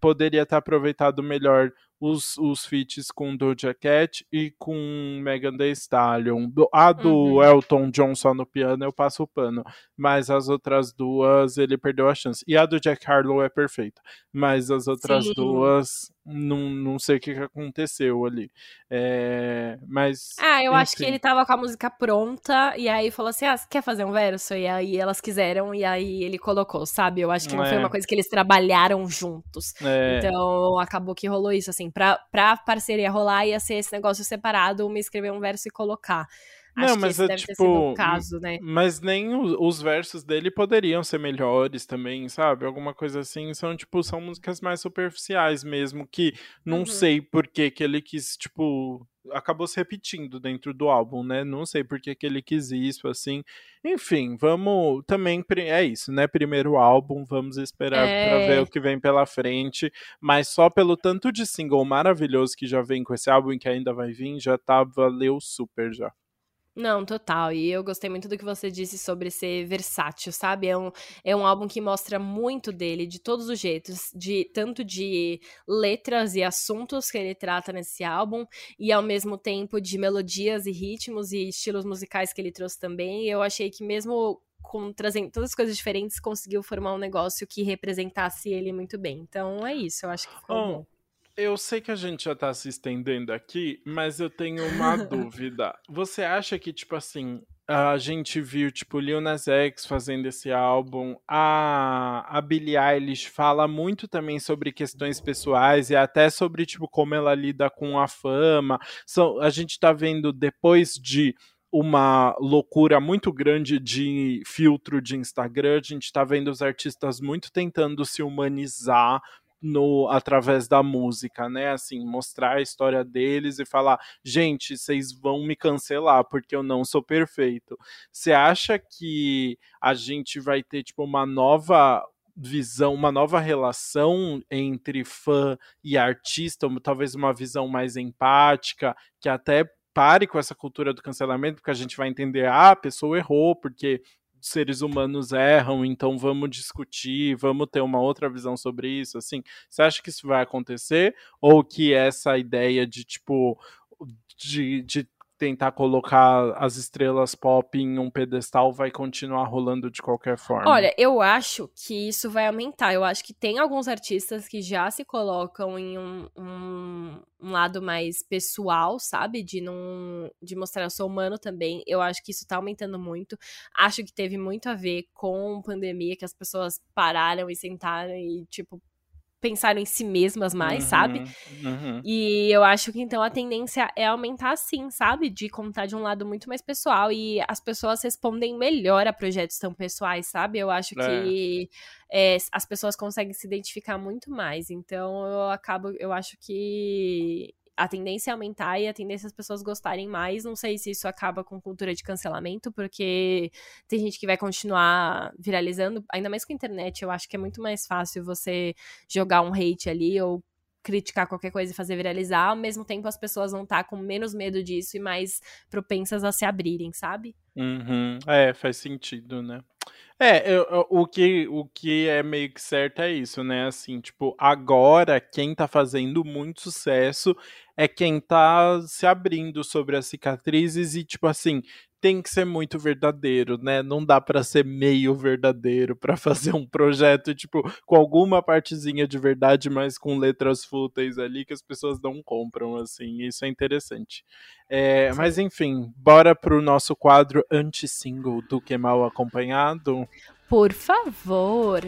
poderia ter aproveitado melhor os, os feats com Doja Cat e com Megan Thee Stallion. A do uhum. Elton John só no piano eu passo o pano, mas as outras duas ele perdeu a chance. E a do Jack Harlow é perfeita, mas as outras Sim. duas não, não sei o que, que aconteceu ali. É, mas. Ah, eu enfim. acho que ele tava com a música pronta e aí falou assim: ah, você quer fazer um verso? E aí elas quiseram e aí ele colocou, sabe? Eu acho que não é. foi uma coisa que eles trabalharam juntos. É. Então acabou que rolou isso, assim, pra, pra parceria rolar ia ser esse negócio separado, uma escrever um verso e colocar. Acho não, mas é tipo. Caso, né? Mas nem os, os, versos dele poderiam ser melhores também, sabe? Alguma coisa assim. São, tipo, são músicas mais superficiais mesmo, que não uhum. sei por que, que ele quis, tipo. Acabou se repetindo dentro do álbum, né? Não sei por que, que ele quis isso, assim. Enfim, vamos. Também é isso, né? Primeiro álbum, vamos esperar é... pra ver o que vem pela frente. Mas só pelo tanto de single maravilhoso que já vem com esse álbum e que ainda vai vir, já tá valeu super já. Não, total. E eu gostei muito do que você disse sobre ser versátil, sabe? É um, é um álbum que mostra muito dele, de todos os jeitos, de tanto de letras e assuntos que ele trata nesse álbum, e ao mesmo tempo de melodias e ritmos e estilos musicais que ele trouxe também. Eu achei que mesmo com, trazendo todas as coisas diferentes, conseguiu formar um negócio que representasse ele muito bem. Então é isso, eu acho que ficou oh. bom. Eu sei que a gente já tá se estendendo aqui, mas eu tenho uma dúvida. Você acha que, tipo assim, a gente viu, tipo, Lil Nas X fazendo esse álbum, a, a Billie Eilish fala muito também sobre questões pessoais e até sobre, tipo, como ela lida com a fama. So, a gente tá vendo, depois de uma loucura muito grande de filtro de Instagram, a gente tá vendo os artistas muito tentando se humanizar no através da música, né? Assim, mostrar a história deles e falar, gente, vocês vão me cancelar porque eu não sou perfeito. Você acha que a gente vai ter tipo uma nova visão, uma nova relação entre fã e artista, talvez uma visão mais empática, que até pare com essa cultura do cancelamento, porque a gente vai entender, ah, a pessoa errou, porque seres humanos erram, então vamos discutir, vamos ter uma outra visão sobre isso, assim. Você acha que isso vai acontecer ou que essa ideia de tipo de, de tentar colocar as estrelas pop em um pedestal vai continuar rolando de qualquer forma? Olha, eu acho que isso vai aumentar. Eu acho que tem alguns artistas que já se colocam em um, um, um lado mais pessoal, sabe? De não de mostrar eu sou humano também. Eu acho que isso tá aumentando muito. Acho que teve muito a ver com pandemia, que as pessoas pararam e sentaram e, tipo, pensaram em si mesmas mais, uhum, sabe? Uhum. E eu acho que então a tendência é aumentar sim, sabe? De contar de um lado muito mais pessoal e as pessoas respondem melhor a projetos tão pessoais, sabe? Eu acho é. que é, as pessoas conseguem se identificar muito mais. Então eu acabo, eu acho que a tendência é aumentar e a tendência é as pessoas gostarem mais. Não sei se isso acaba com cultura de cancelamento, porque tem gente que vai continuar viralizando, ainda mais com a internet. Eu acho que é muito mais fácil você jogar um hate ali ou criticar qualquer coisa e fazer viralizar, ao mesmo tempo as pessoas vão estar com menos medo disso e mais propensas a se abrirem, sabe? Uhum. É, faz sentido, né? É, eu, eu, o, que, o que é meio que certo é isso, né? Assim, tipo, agora quem tá fazendo muito sucesso é quem tá se abrindo sobre as cicatrizes e, tipo assim, tem que ser muito verdadeiro, né? Não dá para ser meio verdadeiro para fazer um projeto tipo com alguma partezinha de verdade, mas com letras fúteis ali que as pessoas não compram assim. Isso é interessante. É, mas enfim, bora pro nosso quadro anti-single do que mal acompanhado. Por favor.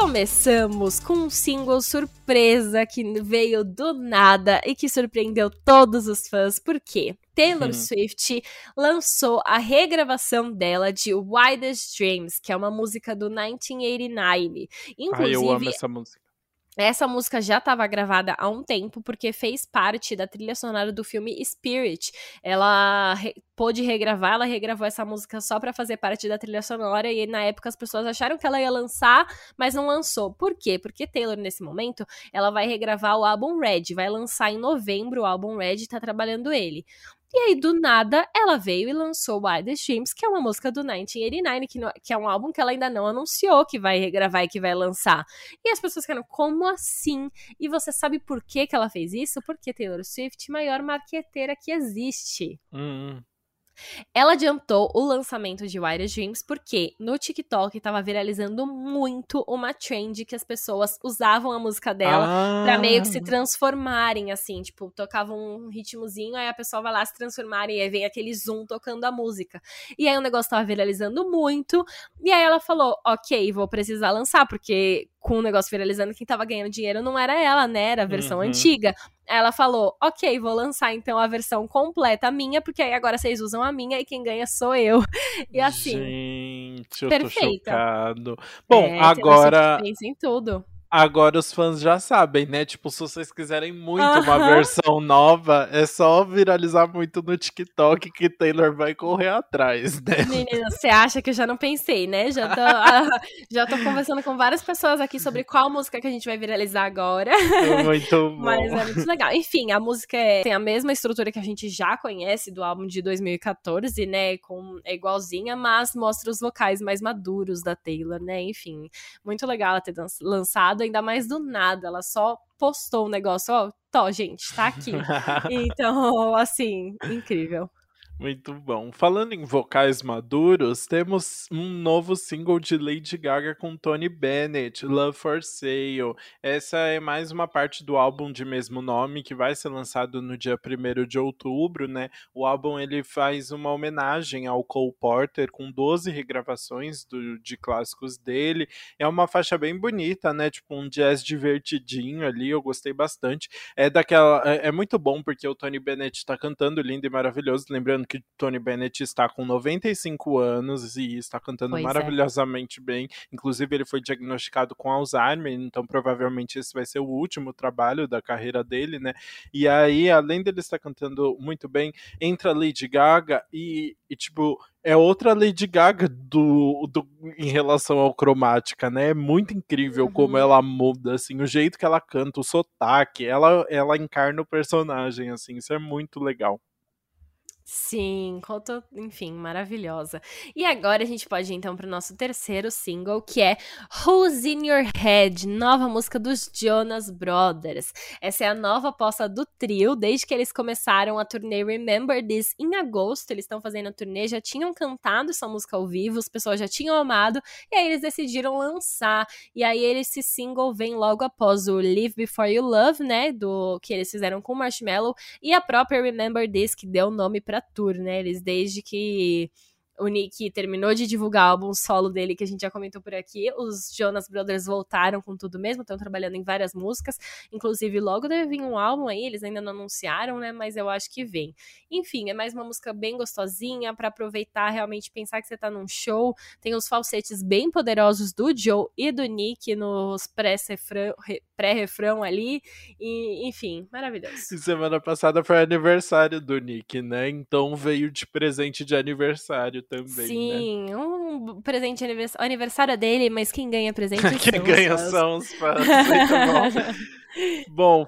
Começamos com um single surpresa que veio do nada e que surpreendeu todos os fãs. Por quê? Taylor hum. Swift lançou a regravação dela de Widest Dreams, que é uma música do 1989. Inclusive, Ai, eu amo essa música. Essa música já estava gravada há um tempo, porque fez parte da trilha sonora do filme Spirit. Ela re pôde regravar, ela regravou essa música só para fazer parte da trilha sonora, e na época as pessoas acharam que ela ia lançar, mas não lançou. Por quê? Porque Taylor, nesse momento, ela vai regravar o álbum Red, vai lançar em novembro o álbum Red e tá trabalhando ele. E aí, do nada, ela veio e lançou Wildest Dreams, que é uma música do 1989, que, que é um álbum que ela ainda não anunciou que vai regravar e que vai lançar. E as pessoas ficaram, como assim? E você sabe por que, que ela fez isso? Porque Taylor Swift, maior marqueteira que existe. Uhum. Ela adiantou o lançamento de Wildest Dreams porque no TikTok estava viralizando muito uma trend que as pessoas usavam a música dela ah. para meio que se transformarem, assim, tipo, tocavam um ritmozinho, aí a pessoa vai lá se transformar e aí vem aquele zoom tocando a música. E aí o negócio tava viralizando muito, e aí ela falou: ok, vou precisar lançar, porque com o negócio viralizando, quem tava ganhando dinheiro não era ela, né? Era a versão uhum. antiga. Ela falou: Ok, vou lançar então a versão completa minha, porque aí agora vocês usam a minha e quem ganha sou eu. E assim. Gente, eu perfeita. tô chocado. Bom, é, agora. Pensa em tudo. Agora os fãs já sabem, né? Tipo, se vocês quiserem muito uh -huh. uma versão nova, é só viralizar muito no TikTok que Taylor vai correr atrás, né? Menina, você acha que eu já não pensei, né? Já tô, uh, já tô conversando com várias pessoas aqui sobre qual música que a gente vai viralizar agora. É muito bom. Mas é muito legal. Enfim, a música é, tem a mesma estrutura que a gente já conhece do álbum de 2014, né? Com, é igualzinha, mas mostra os vocais mais maduros da Taylor, né? Enfim, muito legal ela ter lançado ainda mais do nada. Ela só postou um negócio, ó, tô, gente, tá aqui. então, assim, incrível. Muito bom. Falando em vocais maduros, temos um novo single de Lady Gaga com Tony Bennett, Love for Sale. Essa é mais uma parte do álbum de mesmo nome que vai ser lançado no dia 1 de outubro, né? O álbum ele faz uma homenagem ao Cole Porter com 12 regravações do, de clássicos dele. É uma faixa bem bonita, né? Tipo um jazz divertidinho ali, eu gostei bastante. É daquela é, é muito bom porque o Tony Bennett tá cantando lindo e maravilhoso, lembrando que Tony Bennett está com 95 anos e está cantando pois é. maravilhosamente é. bem. Inclusive, ele foi diagnosticado com Alzheimer, então provavelmente esse vai ser o último trabalho da carreira dele, né? E aí, além dele estar cantando muito bem, entra Lady Gaga e, e tipo, é outra Lady Gaga do, do, em relação ao cromática, né? É muito incrível uhum. como ela muda, assim, o jeito que ela canta, o sotaque, ela, ela encarna o personagem, assim, isso é muito legal. Sim, conta, enfim, maravilhosa. E agora a gente pode ir então para o nosso terceiro single, que é Who's in Your Head, nova música dos Jonas Brothers. Essa é a nova aposta do trio, desde que eles começaram a turnê Remember This em agosto. Eles estão fazendo a turnê, já tinham cantado essa música ao vivo, as pessoas já tinham amado, e aí eles decidiram lançar. E aí esse single vem logo após o Live Before You Love, né, do que eles fizeram com Marshmello, e a própria Remember This, que deu o nome para tour, né? Eles desde que o Nick terminou de divulgar o álbum solo dele, que a gente já comentou por aqui. Os Jonas Brothers voltaram com tudo mesmo, estão trabalhando em várias músicas. Inclusive, logo deve vir um álbum aí, eles ainda não anunciaram, né? Mas eu acho que vem. Enfim, é mais uma música bem gostosinha para aproveitar, realmente pensar que você tá num show. Tem os falsetes bem poderosos do Joe e do Nick nos pré-refrão ali. E, enfim, maravilhoso. Semana passada foi aniversário do Nick, né? Então veio de presente de aniversário também. Né? Sim, né? um presente aniversário, aniversário dele, mas quem ganha presente quem são ganha os são os fãs. Bom,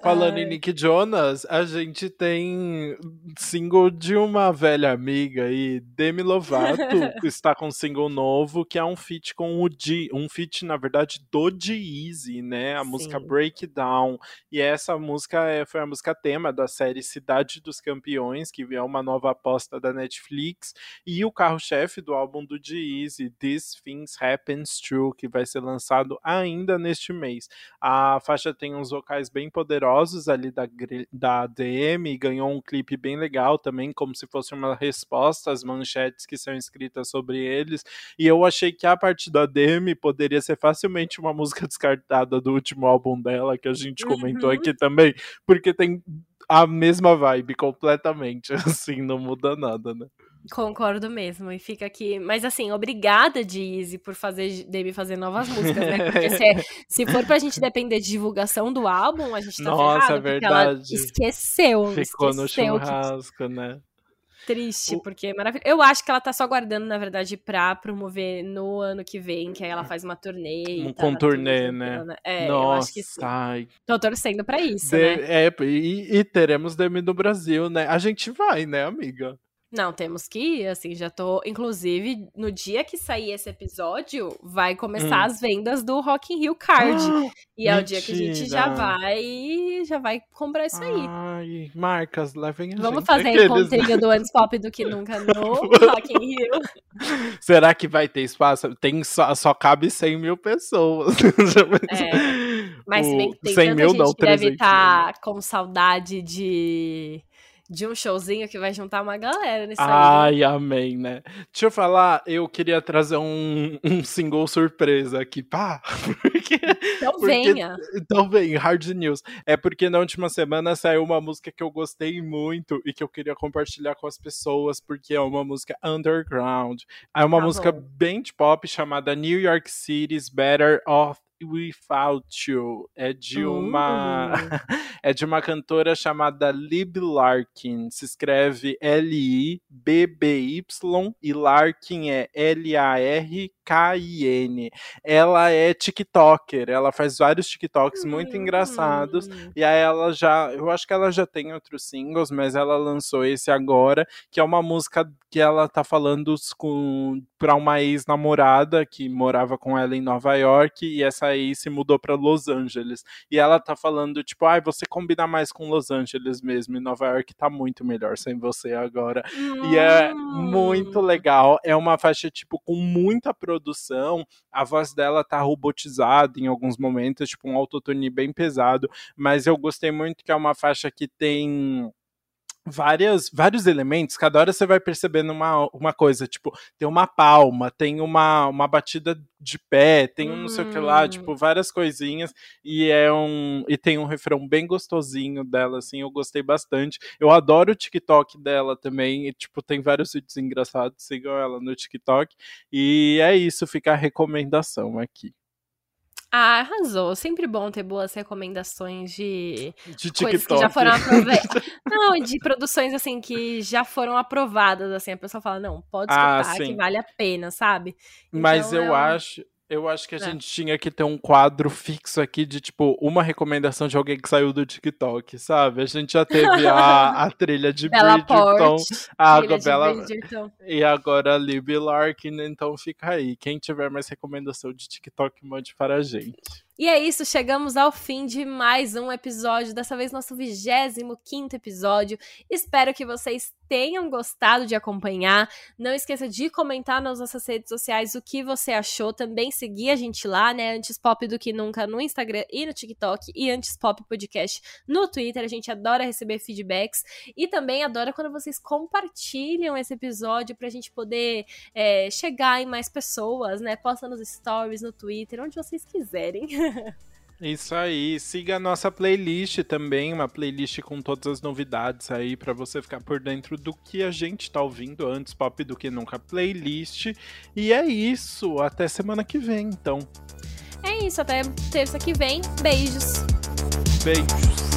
falando Ai. em Nick Jonas, a gente tem single de uma velha amiga aí, Demi Lovato, que está com um single novo, que é um feat com o G, um feat, na verdade, do G-Eazy, né? A Sim. música Breakdown. E essa música é, foi a música tema da série Cidade dos Campeões, que é uma nova aposta da Netflix, e o carro-chefe do álbum do G-Eazy, This Things Happens True, que vai ser lançado ainda neste mês. A faixa tem uns vocais vocais bem poderosos ali da, da DM, ganhou um clipe bem legal também, como se fosse uma resposta às manchetes que são escritas sobre eles. E eu achei que a partir da DM poderia ser facilmente uma música descartada do último álbum dela, que a gente comentou uhum. aqui também, porque tem a mesma vibe completamente, assim, não muda nada, né? Concordo mesmo, e fica aqui. Mas assim, obrigada, Dizzy, por fazer Demi fazer novas músicas, né? Porque se, é, se for pra gente depender de divulgação do álbum, a gente tá Nossa, ferrado, é verdade. ela esqueceu. Ficou esqueceu no churrasco, que... né? Triste, o... porque é maravilhoso. Eu acho que ela tá só guardando, na verdade, pra promover no ano que vem, que aí ela faz uma turnê. Um tá turnê, né? É, Nossa, eu acho que sim. Ai. Tô torcendo pra isso, de... né? É, e, e teremos Demi no Brasil, né? A gente vai, né, amiga? Não, temos que ir, assim, já tô. Inclusive, no dia que sair esse episódio, vai começar hum. as vendas do Rock in Rio Card. Ah, e é mentira. o dia que a gente já vai. Já vai comprar isso aí. Ai, marcas, levem a Vamos gente. fazer a encontrinho do Antes Pop do que nunca no Rock in Rio. Será que vai ter espaço? Tem só, só cabe 100 mil pessoas. é. Mas o, bem, tem 100 tanta mil, gente não, que deve estar tá com saudade de de um showzinho que vai juntar uma galera nesse Ai, aí. amém, né? Deixa eu falar, eu queria trazer um, um single surpresa aqui, pá. Porque, então porque, venha. Então vem, Hard News. É porque na última semana saiu uma música que eu gostei muito e que eu queria compartilhar com as pessoas, porque é uma música underground. É uma tá música bem de pop chamada New York City's Better Off Without You. É de uma uh. é de uma cantora chamada Lib Larkin. Se escreve L-I-B-B-Y e Larkin é L-A-R-K-I-N. Ela é TikToker, ela faz vários TikToks muito engraçados. Hum. E aí ela já, eu acho que ela já tem outros singles, mas ela lançou esse agora, que é uma música que ela tá falando com para uma ex-namorada que morava com ela em Nova York e essa ex se mudou para Los Angeles. E ela tá falando tipo, ai, ah, você combina mais com Los Angeles mesmo, e Nova York tá muito melhor sem você agora. E é muito hum. legal. É uma faixa tipo com muita produção. A voz dela tá robotizada em alguns momentos, tipo um autotune bem pesado, mas eu gostei muito que é uma faixa que tem várias, vários elementos, cada hora você vai percebendo uma, uma coisa, tipo, tem uma palma, tem uma, uma batida de pé, tem um hum. não sei o que lá, hum. tipo, várias coisinhas, e é um e tem um refrão bem gostosinho dela, assim, eu gostei bastante. Eu adoro o TikTok dela também, e, tipo, tem vários vídeos engraçados, sigam ela no TikTok, e é isso, fica a recomendação aqui. Ah, arrasou. Sempre bom ter boas recomendações de, de coisas que já foram aprovadas. não, de produções assim que já foram aprovadas, assim, a pessoa fala, não, pode ah, escutar ah, que vale a pena, sabe? Mas então, eu é acho, eu acho que a é. gente tinha que ter um quadro fixo aqui de, tipo, uma recomendação de alguém que saiu do TikTok, sabe? A gente já teve a, a trilha de Bella Bridgerton, a água Bela e agora a Libby Larkin, então fica aí. Quem tiver mais recomendação de TikTok, mande para a gente. E é isso, chegamos ao fim de mais um episódio, dessa vez nosso 25 episódio. Espero que vocês tenham gostado de acompanhar. Não esqueça de comentar nas nossas redes sociais o que você achou. Também seguir a gente lá, né? Antes Pop do que nunca no Instagram e no TikTok e Antes Pop Podcast no Twitter. A gente adora receber feedbacks e também adora quando vocês compartilham esse episódio pra gente poder é, chegar em mais pessoas, né? Posta nos stories, no Twitter, onde vocês quiserem. Isso aí, siga a nossa playlist também, uma playlist com todas as novidades aí para você ficar por dentro do que a gente tá ouvindo antes, pop do que nunca playlist. E é isso, até semana que vem, então. É isso, até terça que vem. Beijos. Beijos.